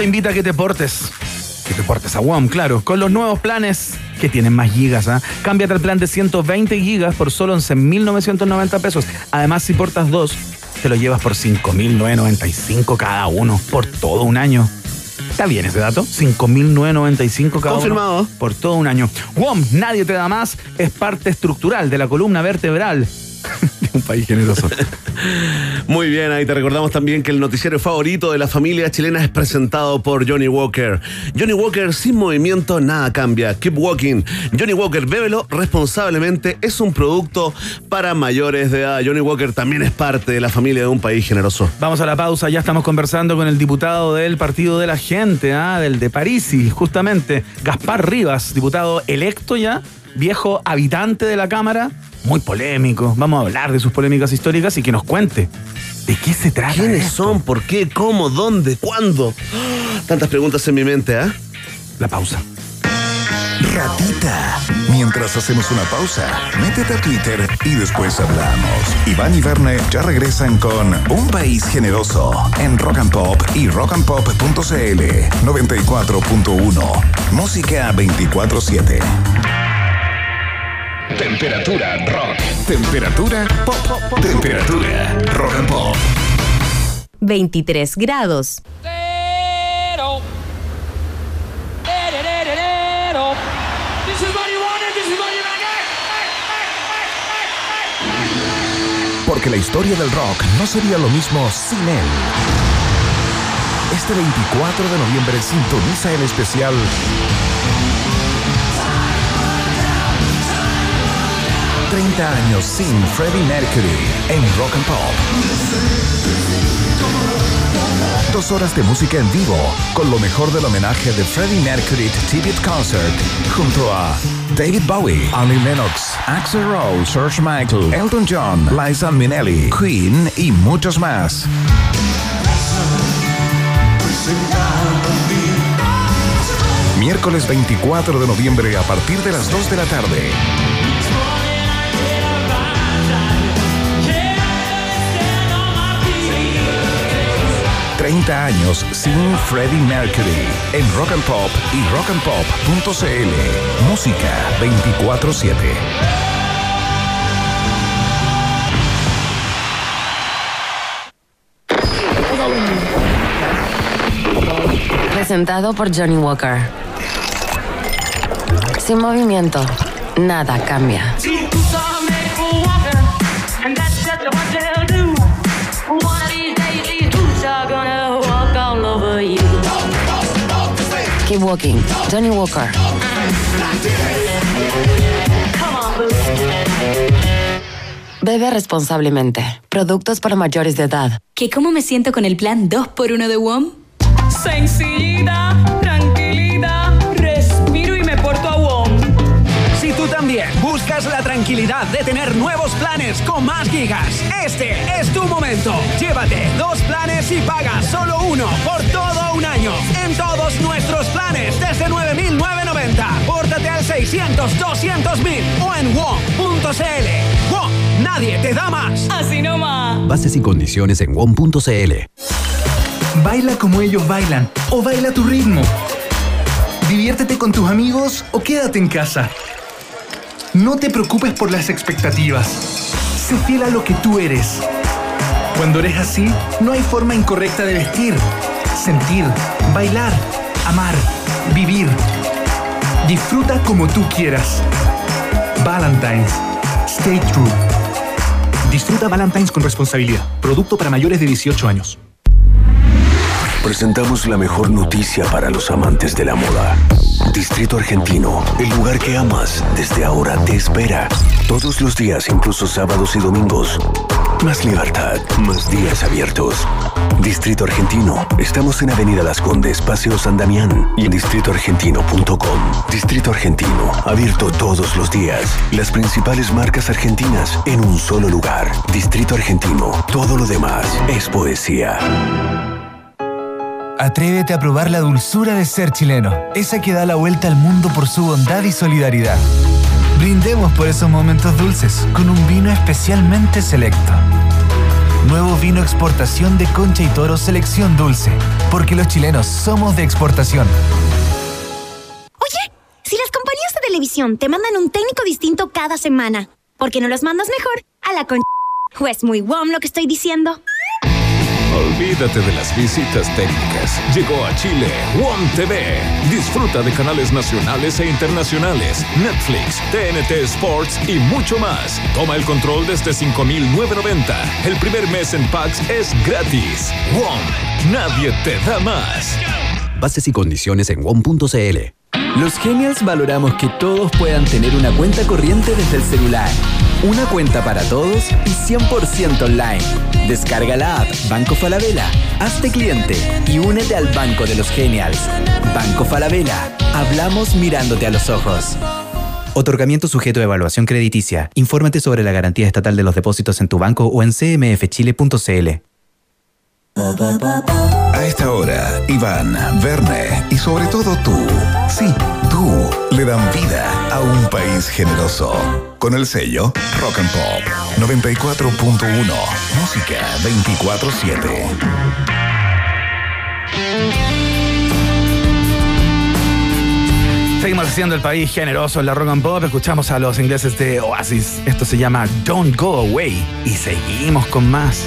Te invita a que te portes. Que te portes a WOM, claro. Con los nuevos planes que tienen más gigas, ¿ah? Cámbiate al plan de 120 gigas por solo 11.990 pesos. Además, si portas dos, te lo llevas por 5.995 cada uno por todo un año. ¿Está bien ese dato? 5.995 cada Confirmado. uno por todo un año. WOM, nadie te da más, es parte estructural de la columna vertebral un país generoso. Muy bien, ahí te recordamos también que el noticiero favorito de la familia chilena es presentado por Johnny Walker. Johnny Walker sin movimiento nada cambia. Keep walking. Johnny Walker, bébelo responsablemente. Es un producto para mayores de edad. Johnny Walker también es parte de la familia de un país generoso. Vamos a la pausa, ya estamos conversando con el diputado del Partido de la Gente, ¿ah? del de Parisi, justamente, Gaspar Rivas, diputado electo ya, viejo habitante de la Cámara, muy polémico. Vamos a hablar de sus polémicas históricas y que nos cuente de qué se trata. ¿Quiénes esto? son? ¿Por qué? ¿Cómo? ¿Dónde? ¿Cuándo? Tantas preguntas en mi mente, ¿ah? La pausa. Ratita. Mientras hacemos una pausa, métete a Twitter y después hablamos. Iván y Verne ya regresan con Un País Generoso en Rock and Pop y rockandpop.cl 94.1. Música 24-7. Temperatura rock. Temperatura pop. Temperatura rock and pop. 23 grados. Porque la historia del rock no sería lo mismo sin él. Este 24 de noviembre sintoniza el especial ...30 años sin Freddie Mercury en Rock and Pop. Dos horas de música en vivo con lo mejor del homenaje de Freddie Mercury Tribute Concert junto a David Bowie, Annie Lennox, Axel Rose, George Michael, Elton John, Liza Minnelli, Queen y muchos más. Miércoles 24 de noviembre a partir de las 2 de la tarde. ...30 años sin Freddie Mercury... ...en Rock and Pop y rockandpop.cl... ...música 24-7... Presentado por Johnny Walker. Sin movimiento, nada cambia. Keep walking. Johnny Walker. Bebe responsablemente. Productos para mayores de edad. ¿Que cómo me siento con el plan 2x1 de WOM? Sencillita, tranquilita, respiro y me porto a WOM. Si tú también buscas la tranquilidad de tener nuevos planes con más gigas, este es tu momento. Llévate dos planes y paga solo uno por todo un año. En todos nuestros 9.990. Pórtate al 600 200.000 o en WOM.cl. WOM, nadie te da más. Así nomás. Bases y condiciones en WOM.cl. Baila como ellos bailan o baila a tu ritmo. Diviértete con tus amigos o quédate en casa. No te preocupes por las expectativas. Sé fiel a lo que tú eres. Cuando eres así, no hay forma incorrecta de vestir, sentir, bailar, amar, vivir. Disfruta como tú quieras. Valentine's. Stay true. Disfruta Valentine's con responsabilidad. Producto para mayores de 18 años. Presentamos la mejor noticia para los amantes de la moda. Distrito Argentino, el lugar que amas, desde ahora te espera. Todos los días, incluso sábados y domingos. Más libertad, más días abiertos. Distrito Argentino, estamos en Avenida Las Condes, Paseo San Damián y en distritoargentino.com. Distrito Argentino, abierto todos los días. Las principales marcas argentinas en un solo lugar. Distrito Argentino, todo lo demás es poesía. Atrévete a probar la dulzura de ser chileno, esa que da la vuelta al mundo por su bondad y solidaridad. Brindemos por esos momentos dulces con un vino especialmente selecto. Nuevo vino exportación de Concha y Toro Selección Dulce. Porque los chilenos somos de exportación. Oye, si las compañías de televisión te mandan un técnico distinto cada semana, ¿por qué no los mandas mejor a la con... ¿O es muy WOM lo que estoy diciendo? Olvídate de las visitas técnicas. Llegó a Chile WOM TV. Disfruta de canales nacionales e internacionales, Netflix, TNT Sports y mucho más. Toma el control desde 5.990. El primer mes en packs es gratis. WOM. Nadie te da más. Bases y condiciones en WOM.cl. Los Genials valoramos que todos puedan tener una cuenta corriente desde el celular. Una cuenta para todos y 100% online. Descarga la app Banco Falabella, hazte cliente y únete al Banco de los Genials. Banco Falabella, hablamos mirándote a los ojos. Otorgamiento sujeto a evaluación crediticia. Infórmate sobre la garantía estatal de los depósitos en tu banco o en cmfchile.cl. A esta hora, Iván, Verne y sobre todo tú, sí, tú, le dan vida a un país generoso. Con el sello Rock and Pop 94.1, música 24-7. Seguimos haciendo el país generoso en la rock and pop. Escuchamos a los ingleses de Oasis. Esto se llama Don't Go Away. Y seguimos con más.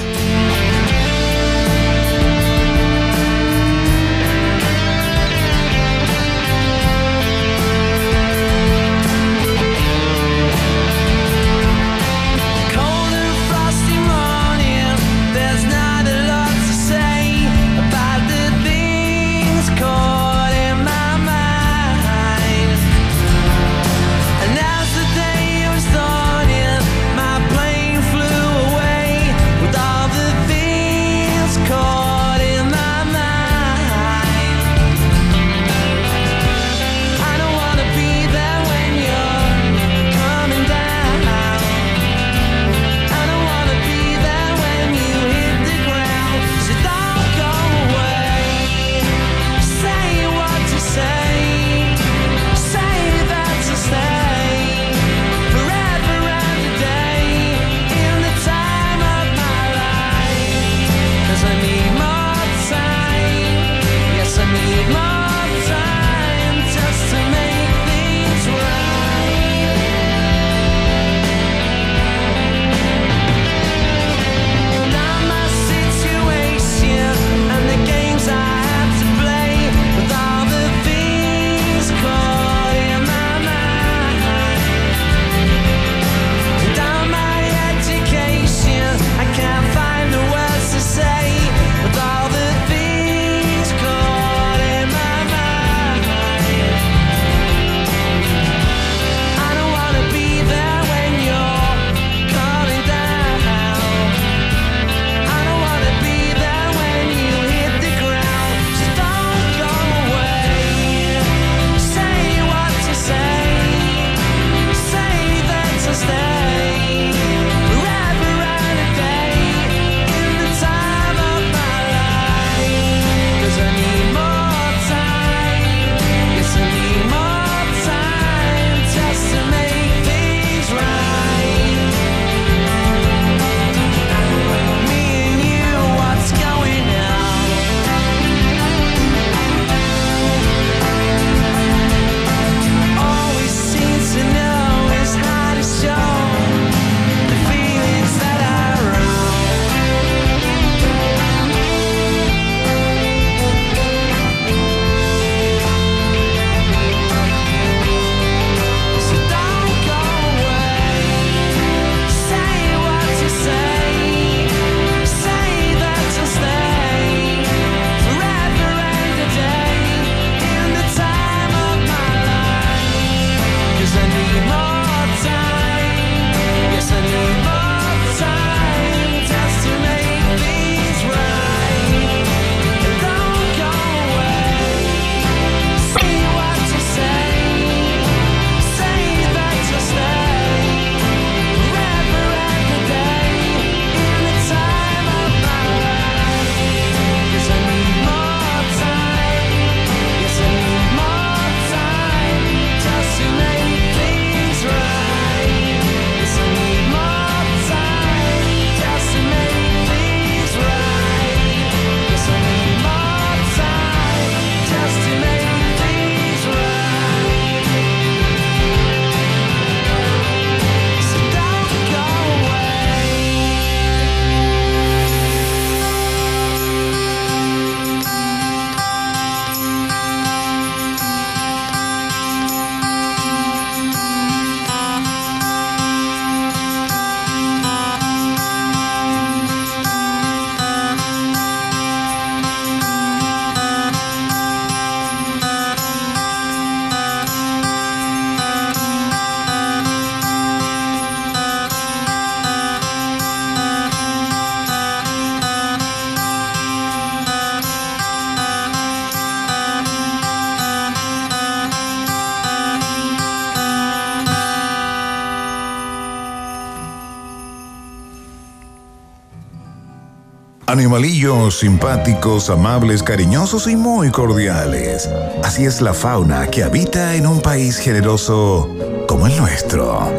Simpáticos, amables, cariñosos y muy cordiales. Así es la fauna que habita en un país generoso como el nuestro.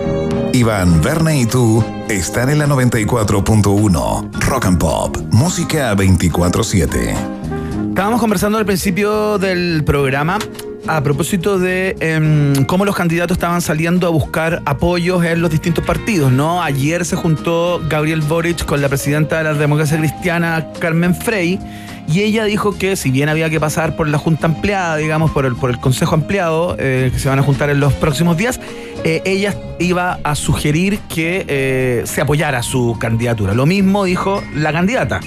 Iván, Verne y tú están en la 94.1 Rock and Pop, música 24/7. Estábamos conversando al principio del programa a propósito de em, cómo los candidatos estaban saliendo a buscar apoyos en los distintos partidos, ¿no? Ayer se juntó Gabriel Boric con la presidenta de la democracia cristiana, Carmen Frey, y ella dijo que si bien había que pasar por la junta ampliada, digamos, por el, por el consejo ampliado, eh, que se van a juntar en los próximos días, eh, ella iba a sugerir que eh, se apoyara su candidatura. Lo mismo dijo la candidata.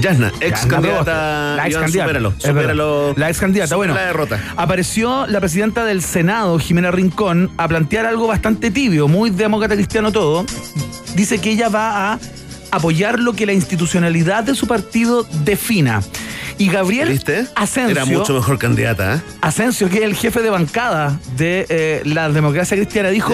Yasna, ex Yasna candidata. La ex Iván, candidata. supéralo, supéralo. La ex candidata. Bueno, la derrota. apareció la presidenta del Senado, Jimena Rincón, a plantear algo bastante tibio, muy demócrata cristiano todo. Dice que ella va a apoyar lo que la institucionalidad de su partido defina. Y Gabriel ¿Viste? Asensio, Era mucho mejor candidata, ¿eh? Asensio, que es el jefe de bancada de eh, la democracia cristiana, dijo.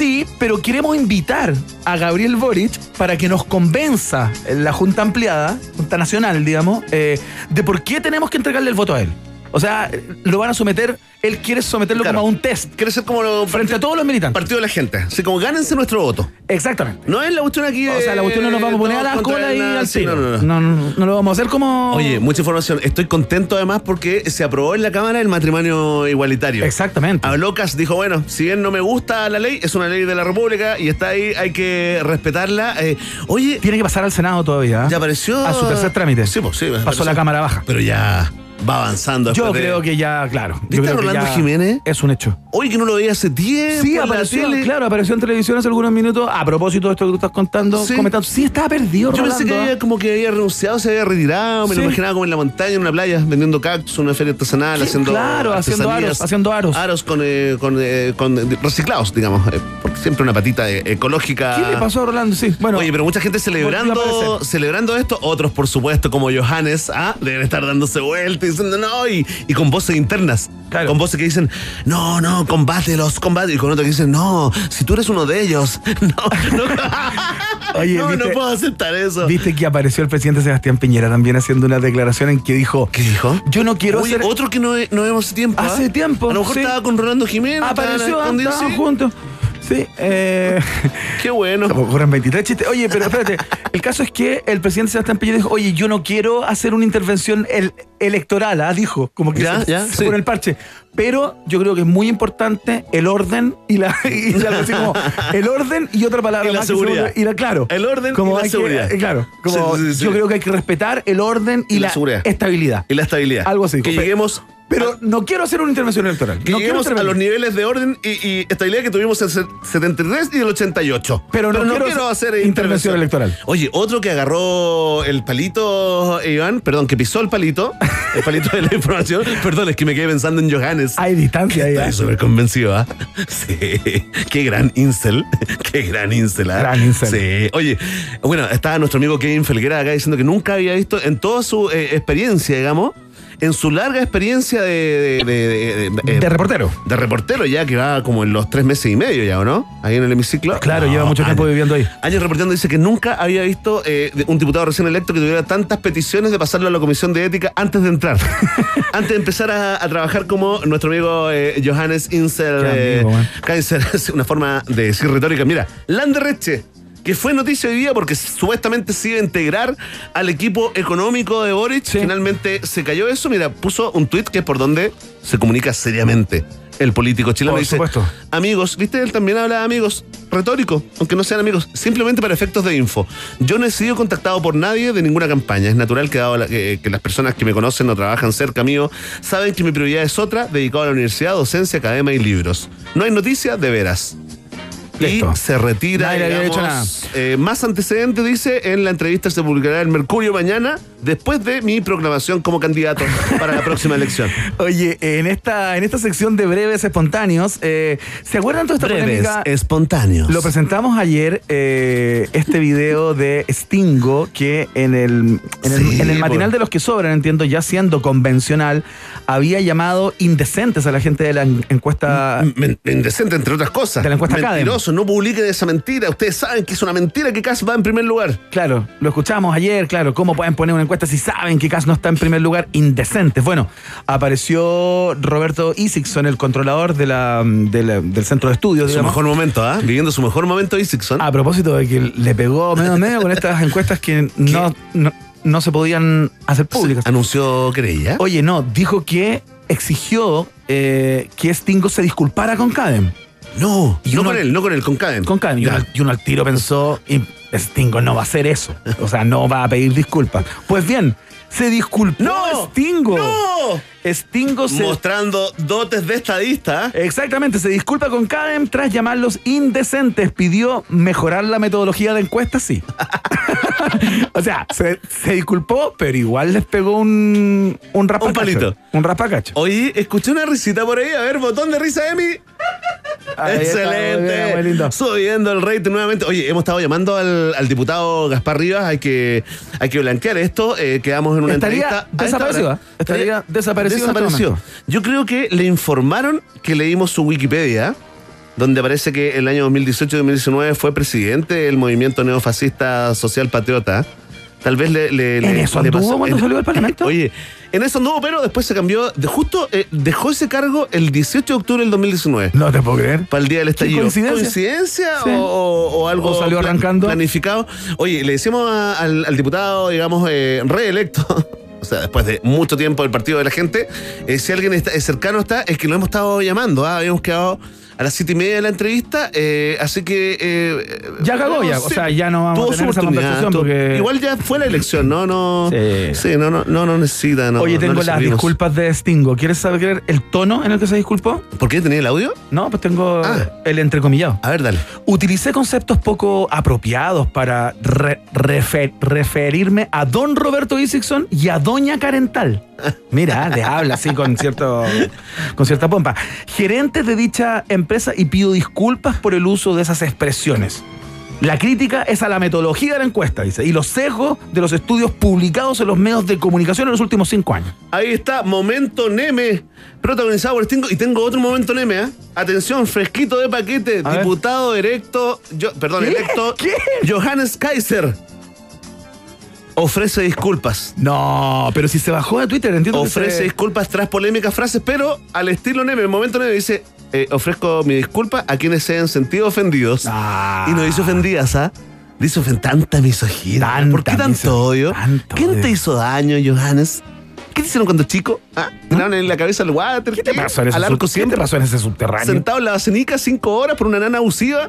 Sí, pero queremos invitar a Gabriel Boric para que nos convenza en la Junta Ampliada, Junta Nacional, digamos, eh, de por qué tenemos que entregarle el voto a él. O sea, lo van a someter, él quiere someterlo como a un test. Quiere ser como lo, frente a todos los militantes. Partido de la gente. Así como gánense nuestro voto. Exactamente. No es la cuestión aquí de. O sea, la cuestión no nos vamos a poner a la cola y al sí, no, no, no. No, lo vamos a hacer como. Oye, mucha información. Estoy contento además porque se aprobó en la Cámara el matrimonio igualitario. Exactamente. Habló Cas, dijo, bueno, si bien no me gusta la ley, es una ley de la República y está ahí, hay que respetarla. Eh, oye... Tiene que pasar al Senado todavía. Ya apareció... A su tercer trámite. Sí, pues sí. Pasó apareció. la Cámara Baja. Pero ya va avanzando. Yo de- creo que ya, claro. yo ¿Viste a creo que Rolando ya Jiménez? Es un hecho. Oye, que no lo veía hace tiempo. Sí, en la apareció, tele. claro, apareció en televisión hace algunos minutos. A propósito de esto que tú estás contando, Sí. comentando. Sí, estaba perdido, Yo pensé que Rolando, había como que había renunciado, se había retirado, me Sí. lo imaginaba como en la montaña, en una playa, vendiendo cactus, una feria artesanal, Sí, haciendo claro, haciendo aros, haciendo aros. Aros con, eh, con, eh, con, eh, reciclados, digamos, eh, porque siempre una patita eh, ecológica. ¿Qué le pasó a Rolando? Sí, bueno. Oye, pero mucha gente celebrando, celebrando esto, otros por supuesto como Johannes, ah, deben estar dándose vueltas y diciendo no, y, y con voces internas, con voces que dicen, no, no, combátelos, combate, y con otros que dicen, no, si tú eres uno de ellos, no, no, Oye, no, ¿viste- no puedo aceptar eso. Viste que apareció el presidente Sebastián Piñera también haciendo una declaración en que dijo. ¿Qué dijo? Yo no quiero Oye, hacer. otro que no, no vemos hace tiempo. ¿ah? Hace tiempo. A lo mejor sí. estaba con Rolando Jiménez. Apareció, estaban juntos. Sí, eh. Qué bueno. Ocurren 23 chistes. Oye, pero espérate. El caso es que el presidente Sebastián Piñera dijo, oye, yo no quiero hacer una intervención el- electoral, ¿ah? dijo, como que Ya, se, ya, se sí. pone el parche. Pero yo creo que es muy importante el orden y la, y algo así como el orden y otra palabra Y la más que se seguridad. vuelve- y la, claro. El orden como y la que- seguridad. eh, claro. Como Sí, sí, sí. yo creo que hay que respetar el orden y, Y la la, seguridad. estabilidad. Y la estabilidad. Algo así. Que lleguemos Pero no quiero hacer una intervención electoral. Que no quiero lleguemos a intervenir. los niveles de orden y, y estabilidad que tuvimos en el 73 y el 88. Pero no quiero hacer intervención intervención electoral. Oye, otro que agarró el palito, Iván, perdón, que pisó el palito, el palito de la información. Perdón, es que me quedé pensando en Johannes. Hay distancia ahí. Estoy ¿ah? súper convencido, ¿ah? Sí. Qué gran incel. Qué gran incel, ¿ah? Gran incel. Sí. Oye, bueno, estaba nuestro amigo Kevin Felguera acá diciendo que nunca había visto en toda su eh, experiencia, digamos, en su larga experiencia de... De, de- de- de- De reportero. de reportero ya que va como en los tres meses y medio ya, ¿o no? Ahí en el hemiciclo. Claro, No, lleva mucho tiempo años. viviendo ahí. Años reporteando dice que nunca había visto eh, un diputado recién electo que tuviera tantas peticiones de pasarlo a la comisión de ética antes de entrar. antes de empezar a, a trabajar como nuestro amigo eh, Johannes Insel Qué amigo, eh. Kaiser. Una forma de decir retórica. Mira, Landerreche. Que fue noticia hoy día porque supuestamente se iba a integrar al equipo económico de Boric. Finalmente se cayó eso. Mira, puso un tuit que es por donde se comunica seriamente el político chileno. Por dice, supuesto. Amigos, ¿viste? Él también habla de amigos. Retórico, aunque no sean amigos. Simplemente para efectos de info. Yo no he sido contactado por nadie de ninguna campaña. Es natural que, dado la- que, que las personas que me conocen o trabajan cerca mío saben que mi prioridad es otra, dedicado a la universidad, docencia, academia y libros. No hay noticia, de veras. Listo. Y se retira, Nadie digamos, dicho eh, más antecedentes, dice, en la entrevista se publicará el Mercurio mañana. después de mi proclamación como candidato para la próxima elección. Oye, en esta, en esta sección de breves espontáneos, eh, ¿se acuerdan toda esta Breves, polémica? espontáneos. Lo presentamos ayer, eh, este video de Stingo, que en el, en el, Sí, en el matinal de los que sobran, entiendo, ya siendo convencional, había llamado indecentes a la gente de la en- encuesta. Men- Indecente, entre otras cosas. De la encuesta Cadem. No publiquen esa mentira. Ustedes saben que es una mentira que Cas va en primer lugar. Claro, lo escuchamos ayer, claro, ¿cómo pueden poner una encuesta si saben que Cas no está en primer lugar? Indecentes. Bueno, apareció Roberto Isikson, el controlador de la, de la- del centro de estudios. Su mejor momento, ¿ah? Viviendo su mejor momento, Isikson. A propósito de que le pegó medio a medio con estas encuestas que no, no, no se podían hacer públicas. Anunció querella. Oye, no, dijo que exigió eh, que Stingo se disculpara con Cadem. No, Y no uno- con él, no con él, con Cadem. Con Cadem. Y y uno al tiro pensó, y Stingo no va a hacer eso. O sea, no va a pedir disculpas. Pues bien, se disculpó ¡No! Stingo. ¡No! Stingo se... Mostrando dotes de estadista. Exactamente, se disculpa con Cadem tras llamarlos indecentes. Pidió mejorar la metodología de encuestas, sí. o sea, se, se disculpó, pero igual les pegó un, un raspacacho. Un palito. Un raspacacho. Oye, escuché una risita por ahí. A ver, botón de risa, Emi. Ahí bien, Excelente. lindo. Subiendo el rating nuevamente. Oye, hemos estado llamando al, al diputado Gaspar Rivas. Hay que, hay que blanquear esto. Eh, quedamos en una Estaría entrevista. a esta desaparecido, hora. ¿eh? Estaría este Desapareció. Yo creo que le informaron que leímos su Wikipedia. Donde aparece que el año 2018-2019 fue presidente del movimiento neofascista social patriota. Tal vez le. le- ¿En le- eso le anduvo pasó- cuando en- salió del Parlamento? Oye, en eso anduvo, pero después se cambió. De justo eh, dejó ese cargo el 18 de octubre del 2019. No te puedo creer. Para el día del estallido. coincidencia? ¿Coincidencia Sí. o, algo O salió pla- arrancando. planificado? Oye, le decimos a- al, al diputado, digamos, eh, reelecto. O sea, después de mucho tiempo del partido de la gente, eh, si alguien está, cercano está, es que lo hemos estado llamando. ¿ah? Habíamos quedado a las siete y media de la entrevista, eh, así que. eh, Ya cagó ya, o sea, ya no vamos tuvo a tener su esa conversación porque- Igual ya fue la elección, ¿no? no Sí. sí, no, no, no, no necesita. No, Oye, tengo las disculpas de Stingo. ¿Quieres saber el tono en el que se disculpó? ¿Por qué tenía el audio? No, pues tengo Ah. el entrecomillado. A ver, dale. Utilicé conceptos poco apropiados para re- refer- referirme a don Roberto Isikson y a doña Carental. Mira, le habla así con, cierto, con cierta pompa. Gerentes de dicha empresa y pido disculpas por el uso de esas expresiones. La crítica es a la metodología de la encuesta, dice, y los sesgos de los estudios publicados en los medios de comunicación en los últimos cinco años. Ahí está, Momento Neme, protagonizado por Stingo. Y tengo otro Momento Neme, ¿ah? Atención, fresquito de paquete, A ver. diputado electo, yo, perdón, ¿Qué? electo ¿Qué? Johannes Kaiser. Ofrece disculpas. No, pero si se bajó de Twitter, entiendo que Ofrece se- disculpas tras polémicas frases, pero al estilo Neme, el momento Neme dice, eh, ofrezco mi disculpa a quienes se hayan sentido ofendidos. Ah. Y no dice ofendidas, ¿ah? Dice tanta misoginia. Tanta ¿Por qué tanto miso- odio? tanto ¿Quién odio. te hizo daño, Johannes? ¿Qué te hicieron cuando chico? ¿Ah? ¿Te daban en la cabeza al water? ¿Qué te pasó en ese, Al arco sub- ¿qué te pasó en ese subterráneo? Sentado en la basenica cinco horas por una nana abusiva.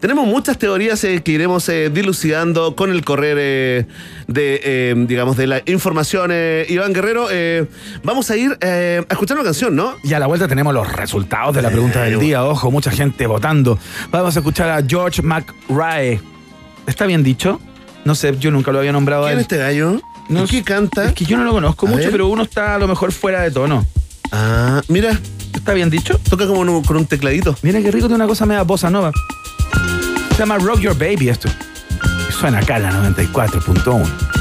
Tenemos muchas teorías eh, que iremos eh, dilucidando con el correr eh, de, digamos, de la información. Iván Guerrero, vamos a ir a escuchar una canción, ¿no? Y a la vuelta tenemos los resultados de la pregunta del día. Ojo, mucha gente votando. Vamos a escuchar a George McRae. ¿Está bien dicho? No sé, yo nunca lo había nombrado a ¿Quién él. es este gallo? No ¿Y qué canta? Es que yo no lo conozco A mucho, ver. pero uno está a lo mejor fuera de tono. Ah, mira, ¿Está bien dicho? toca como un- con un tecladito. Mira qué rico, tiene una cosa media bossa nova. Se llama Rock Your Baby esto. Suena acá en la 94.1.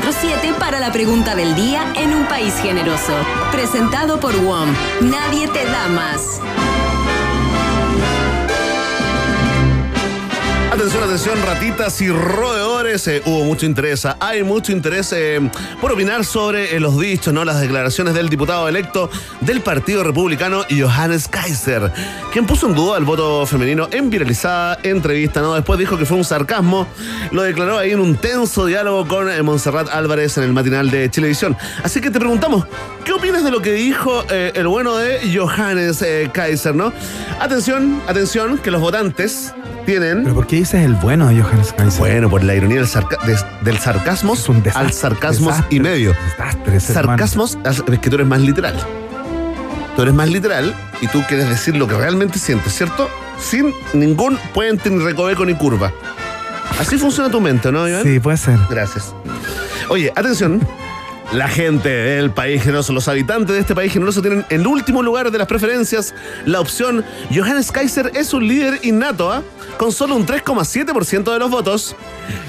24-7 para la pregunta del día en un país generoso. Presentado por WOM. Nadie te da más. Atención, ratitas y roedores. Eh, hubo mucho interés, hay mucho interés eh, por opinar sobre eh, los dichos, ¿no? Las declaraciones del diputado electo del Partido Republicano, Johannes Kaiser, quien puso en duda el voto femenino en viralizada entrevista, ¿no? Después dijo que fue un sarcasmo, lo declaró ahí en un tenso diálogo con Montserrat Álvarez en el matinal de Chilevisión. Así que te preguntamos, ¿qué opinas de lo que dijo el bueno de Johannes Kaiser, ¿no? Atención, atención, que los votantes tienen. ¿Pero por qué dices el bueno de Johannes Kaiser? Bueno, por la ironía del, sarca- des- del sarcasmo al sarcasmo y medio. Sarcasmos, es que tú eres más literal. Tú eres más literal y tú quieres decir lo que realmente sientes, ¿cierto? Sin ningún puente, ni recoveco, ni curva. Así funciona tu mente, ¿no, Iván? Sí, puede ser. Gracias. Oye, atención. La gente del país generoso, los habitantes de este país generoso tienen el último lugar de las preferencias la opción Johannes Kaiser es un líder innato, ¿ah? con solo un 3,7% de los votos.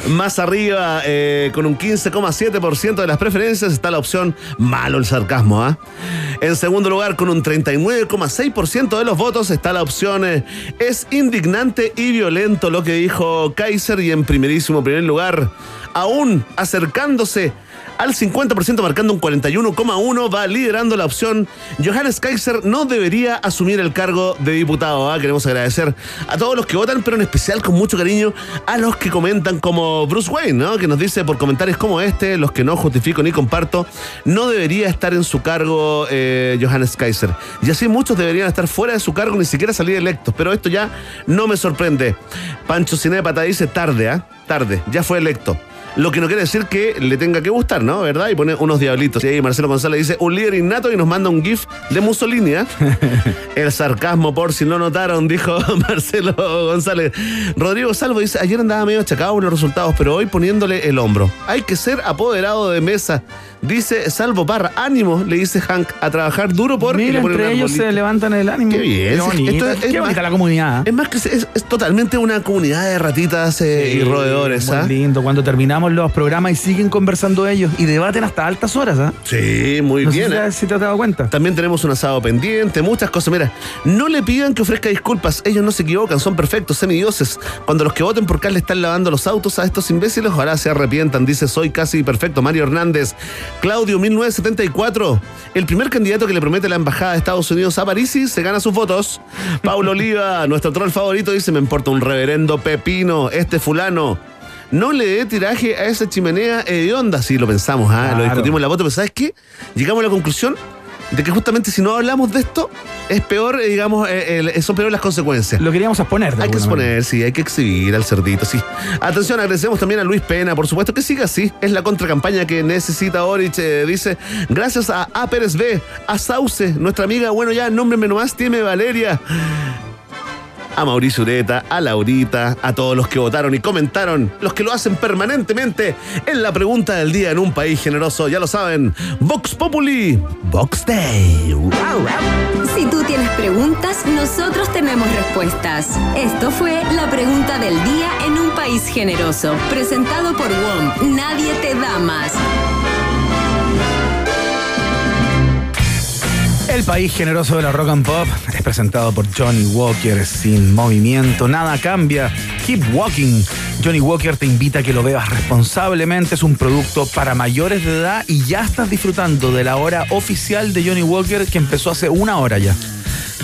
Más arriba, eh, con un 15,7% de las preferencias, está la opción malo el sarcasmo. ¿ah? En segundo lugar, con un 39,6% de los votos, está la opción eh, es indignante y violento lo que dijo Kaiser. Y en primerísimo primer lugar, aún acercándose al 50%, marcando un 41,1%, va liderando la opción. Johannes Kaiser no debería asumir el cargo de diputado. ¿ah? Queremos agradecer a todos los que votan, pero en especial con mucho cariño a los que comentan como Bruce Wayne, ¿no? que nos dice por comentarios como este, los que no justifico ni comparto, no debería estar en su cargo eh, Johannes Kaiser. Y así muchos deberían estar fuera de su cargo, ni siquiera salir electos, pero esto ya no me sorprende. Pancho Cinépata dice tarde, ¿ah? Tarde, ya fue electo. Lo que no quiere decir que le tenga que gustar, ¿no? ¿Verdad? Y pone unos diablitos. Y ahí Marcelo González dice, un líder innato y nos manda un GIF de Mussolini, ¿eh? El sarcasmo, por si no notaron, dijo Marcelo González. Rodrigo Salvo dice, ayer andaba medio achacado con los resultados, pero hoy poniéndole el hombro. Hay que ser apoderado de mesa. Dice Salvo Parra, ánimo, le dice Hank, a trabajar duro por... y Mira, le entre ellos se levantan el ánimo. Qué bien. Qué bonita, Esto es- es qué más- la comunidad. ¿eh? Es más que es, es totalmente una comunidad de ratitas eh, y roedores, Muy ¿ah? lindo. Cuando terminamos los programas y siguen conversando ellos y debaten hasta altas horas, ¿ah? Sí, muy No sé bien. si- ¿eh? si te has dado cuenta. También tenemos un asado pendiente, muchas cosas. Mira, no le pidan que ofrezca disculpas, ellos no se equivocan, son perfectos, semidioses. Cuando los que voten por le están lavando los autos a estos imbéciles, ojalá se arrepientan. Dice, soy casi perfecto. Mario Hernández, Claudio 1974, el primer candidato que le promete la embajada de Estados Unidos a Parisi se gana sus votos. Paulo Oliva, nuestro troll favorito, dice, me importa un reverendo pepino, este fulano. No le dé tiraje a esa chimenea hedionda. Sí, lo pensamos, ¿ah? lo discutimos en la voto, pero ¿sabes qué? Llegamos a la conclusión de que justamente si no hablamos de esto, es peor, eh, digamos, eh, el- son peor las consecuencias. Lo queríamos exponer. de Hay que exponer, sí, hay que exhibir al cerdito, sí. Atención, agradecemos también a Luis Pena, por supuesto que siga así. Es la contracampaña que necesita Orich, eh, dice. Gracias a A Pérez B, a Sauce, nuestra amiga, bueno, ya, nómbreme nomás, tiene Valeria. A Mauricio Ureta, a Laurita, a todos los que votaron y comentaron, los que lo hacen permanentemente en la pregunta del día en un país generoso, ya lo saben. Vox Populi, Vox Day. Si tú tienes preguntas, nosotros tenemos respuestas. Esto fue la pregunta del día en un país generoso, presentado por WOM. Nadie te da más. El país generoso de la rock and pop es presentado por Johnny Walker sin movimiento, nada cambia. Keep walking. Johnny Walker te invita a que lo veas responsablemente. Es un producto para mayores de edad y ya estás disfrutando de la hora oficial de Johnny Walker que empezó hace una hora ya.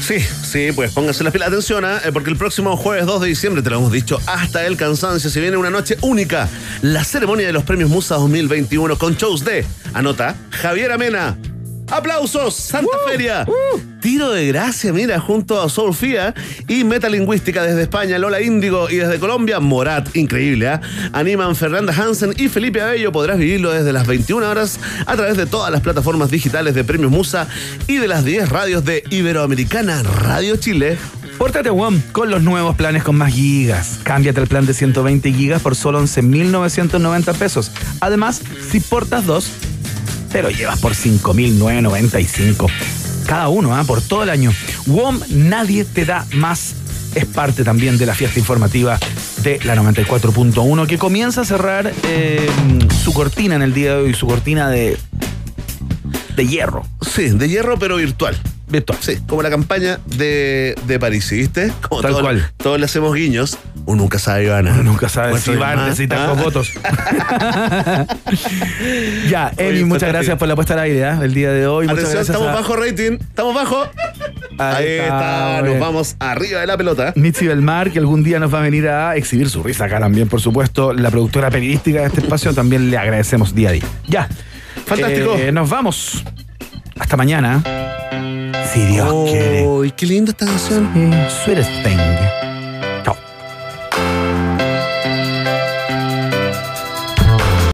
Sí, sí, pues pónganse las pilas. Atención, ¿ah? Eh, porque el próximo jueves 2 de diciembre, te lo hemos dicho, hasta el cansancio, se viene una noche única. La ceremonia de los premios Musa 2021 con shows de, anota, Javier Amena. ¡Aplausos! ¡Santa Feria! Tiro de gracia, mira, junto a Sofía y Metalingüística desde España, Lola Índigo y desde Colombia, Morat, increíble, ¿ah? Animan Fernanda Hansen y Felipe Abello. Podrás vivirlo desde las 21 horas a través de todas las plataformas digitales de Premios Musa y de las 10 radios de Iberoamericana Radio Chile. Pórtate WOM con los nuevos planes con más gigas. Cámbiate al plan de 120 gigas por solo 11.990 pesos. Además, si portas dos, te lo llevas por 5.995. Cada uno, ¿ah? por todo el año. WOM nadie te da más. Es parte también de la fiesta informativa de la 94.1 que comienza a cerrar eh, su cortina en el día de hoy, su cortina de, de hierro. Sí, de hierro, pero virtual. Virtual. Sí, como la campaña de, de París, ¿sí ¿viste? Como Tal todos, cual. Todos le hacemos guiños. Uno nunca sabe, Ivana. Uno nunca sabe ¿Cuánto si va a más? necesitar Ah. dos votos. ya, Emi, muchas gracias por la puesta al aire ¿eh? el día de hoy. Atención, estamos a bajo rating. Estamos bajo. Ahí, está, nos vamos arriba de la pelota. Mitzi Belmar, que algún día nos va a venir a exhibir su risa acá también, por supuesto. La productora periodística de este espacio también le agradecemos día a día. Ya. Fantástico. Eh, nos vamos. Hasta mañana. Si Dios quiere. Uy, qué linda esta canción. Sweetest thing.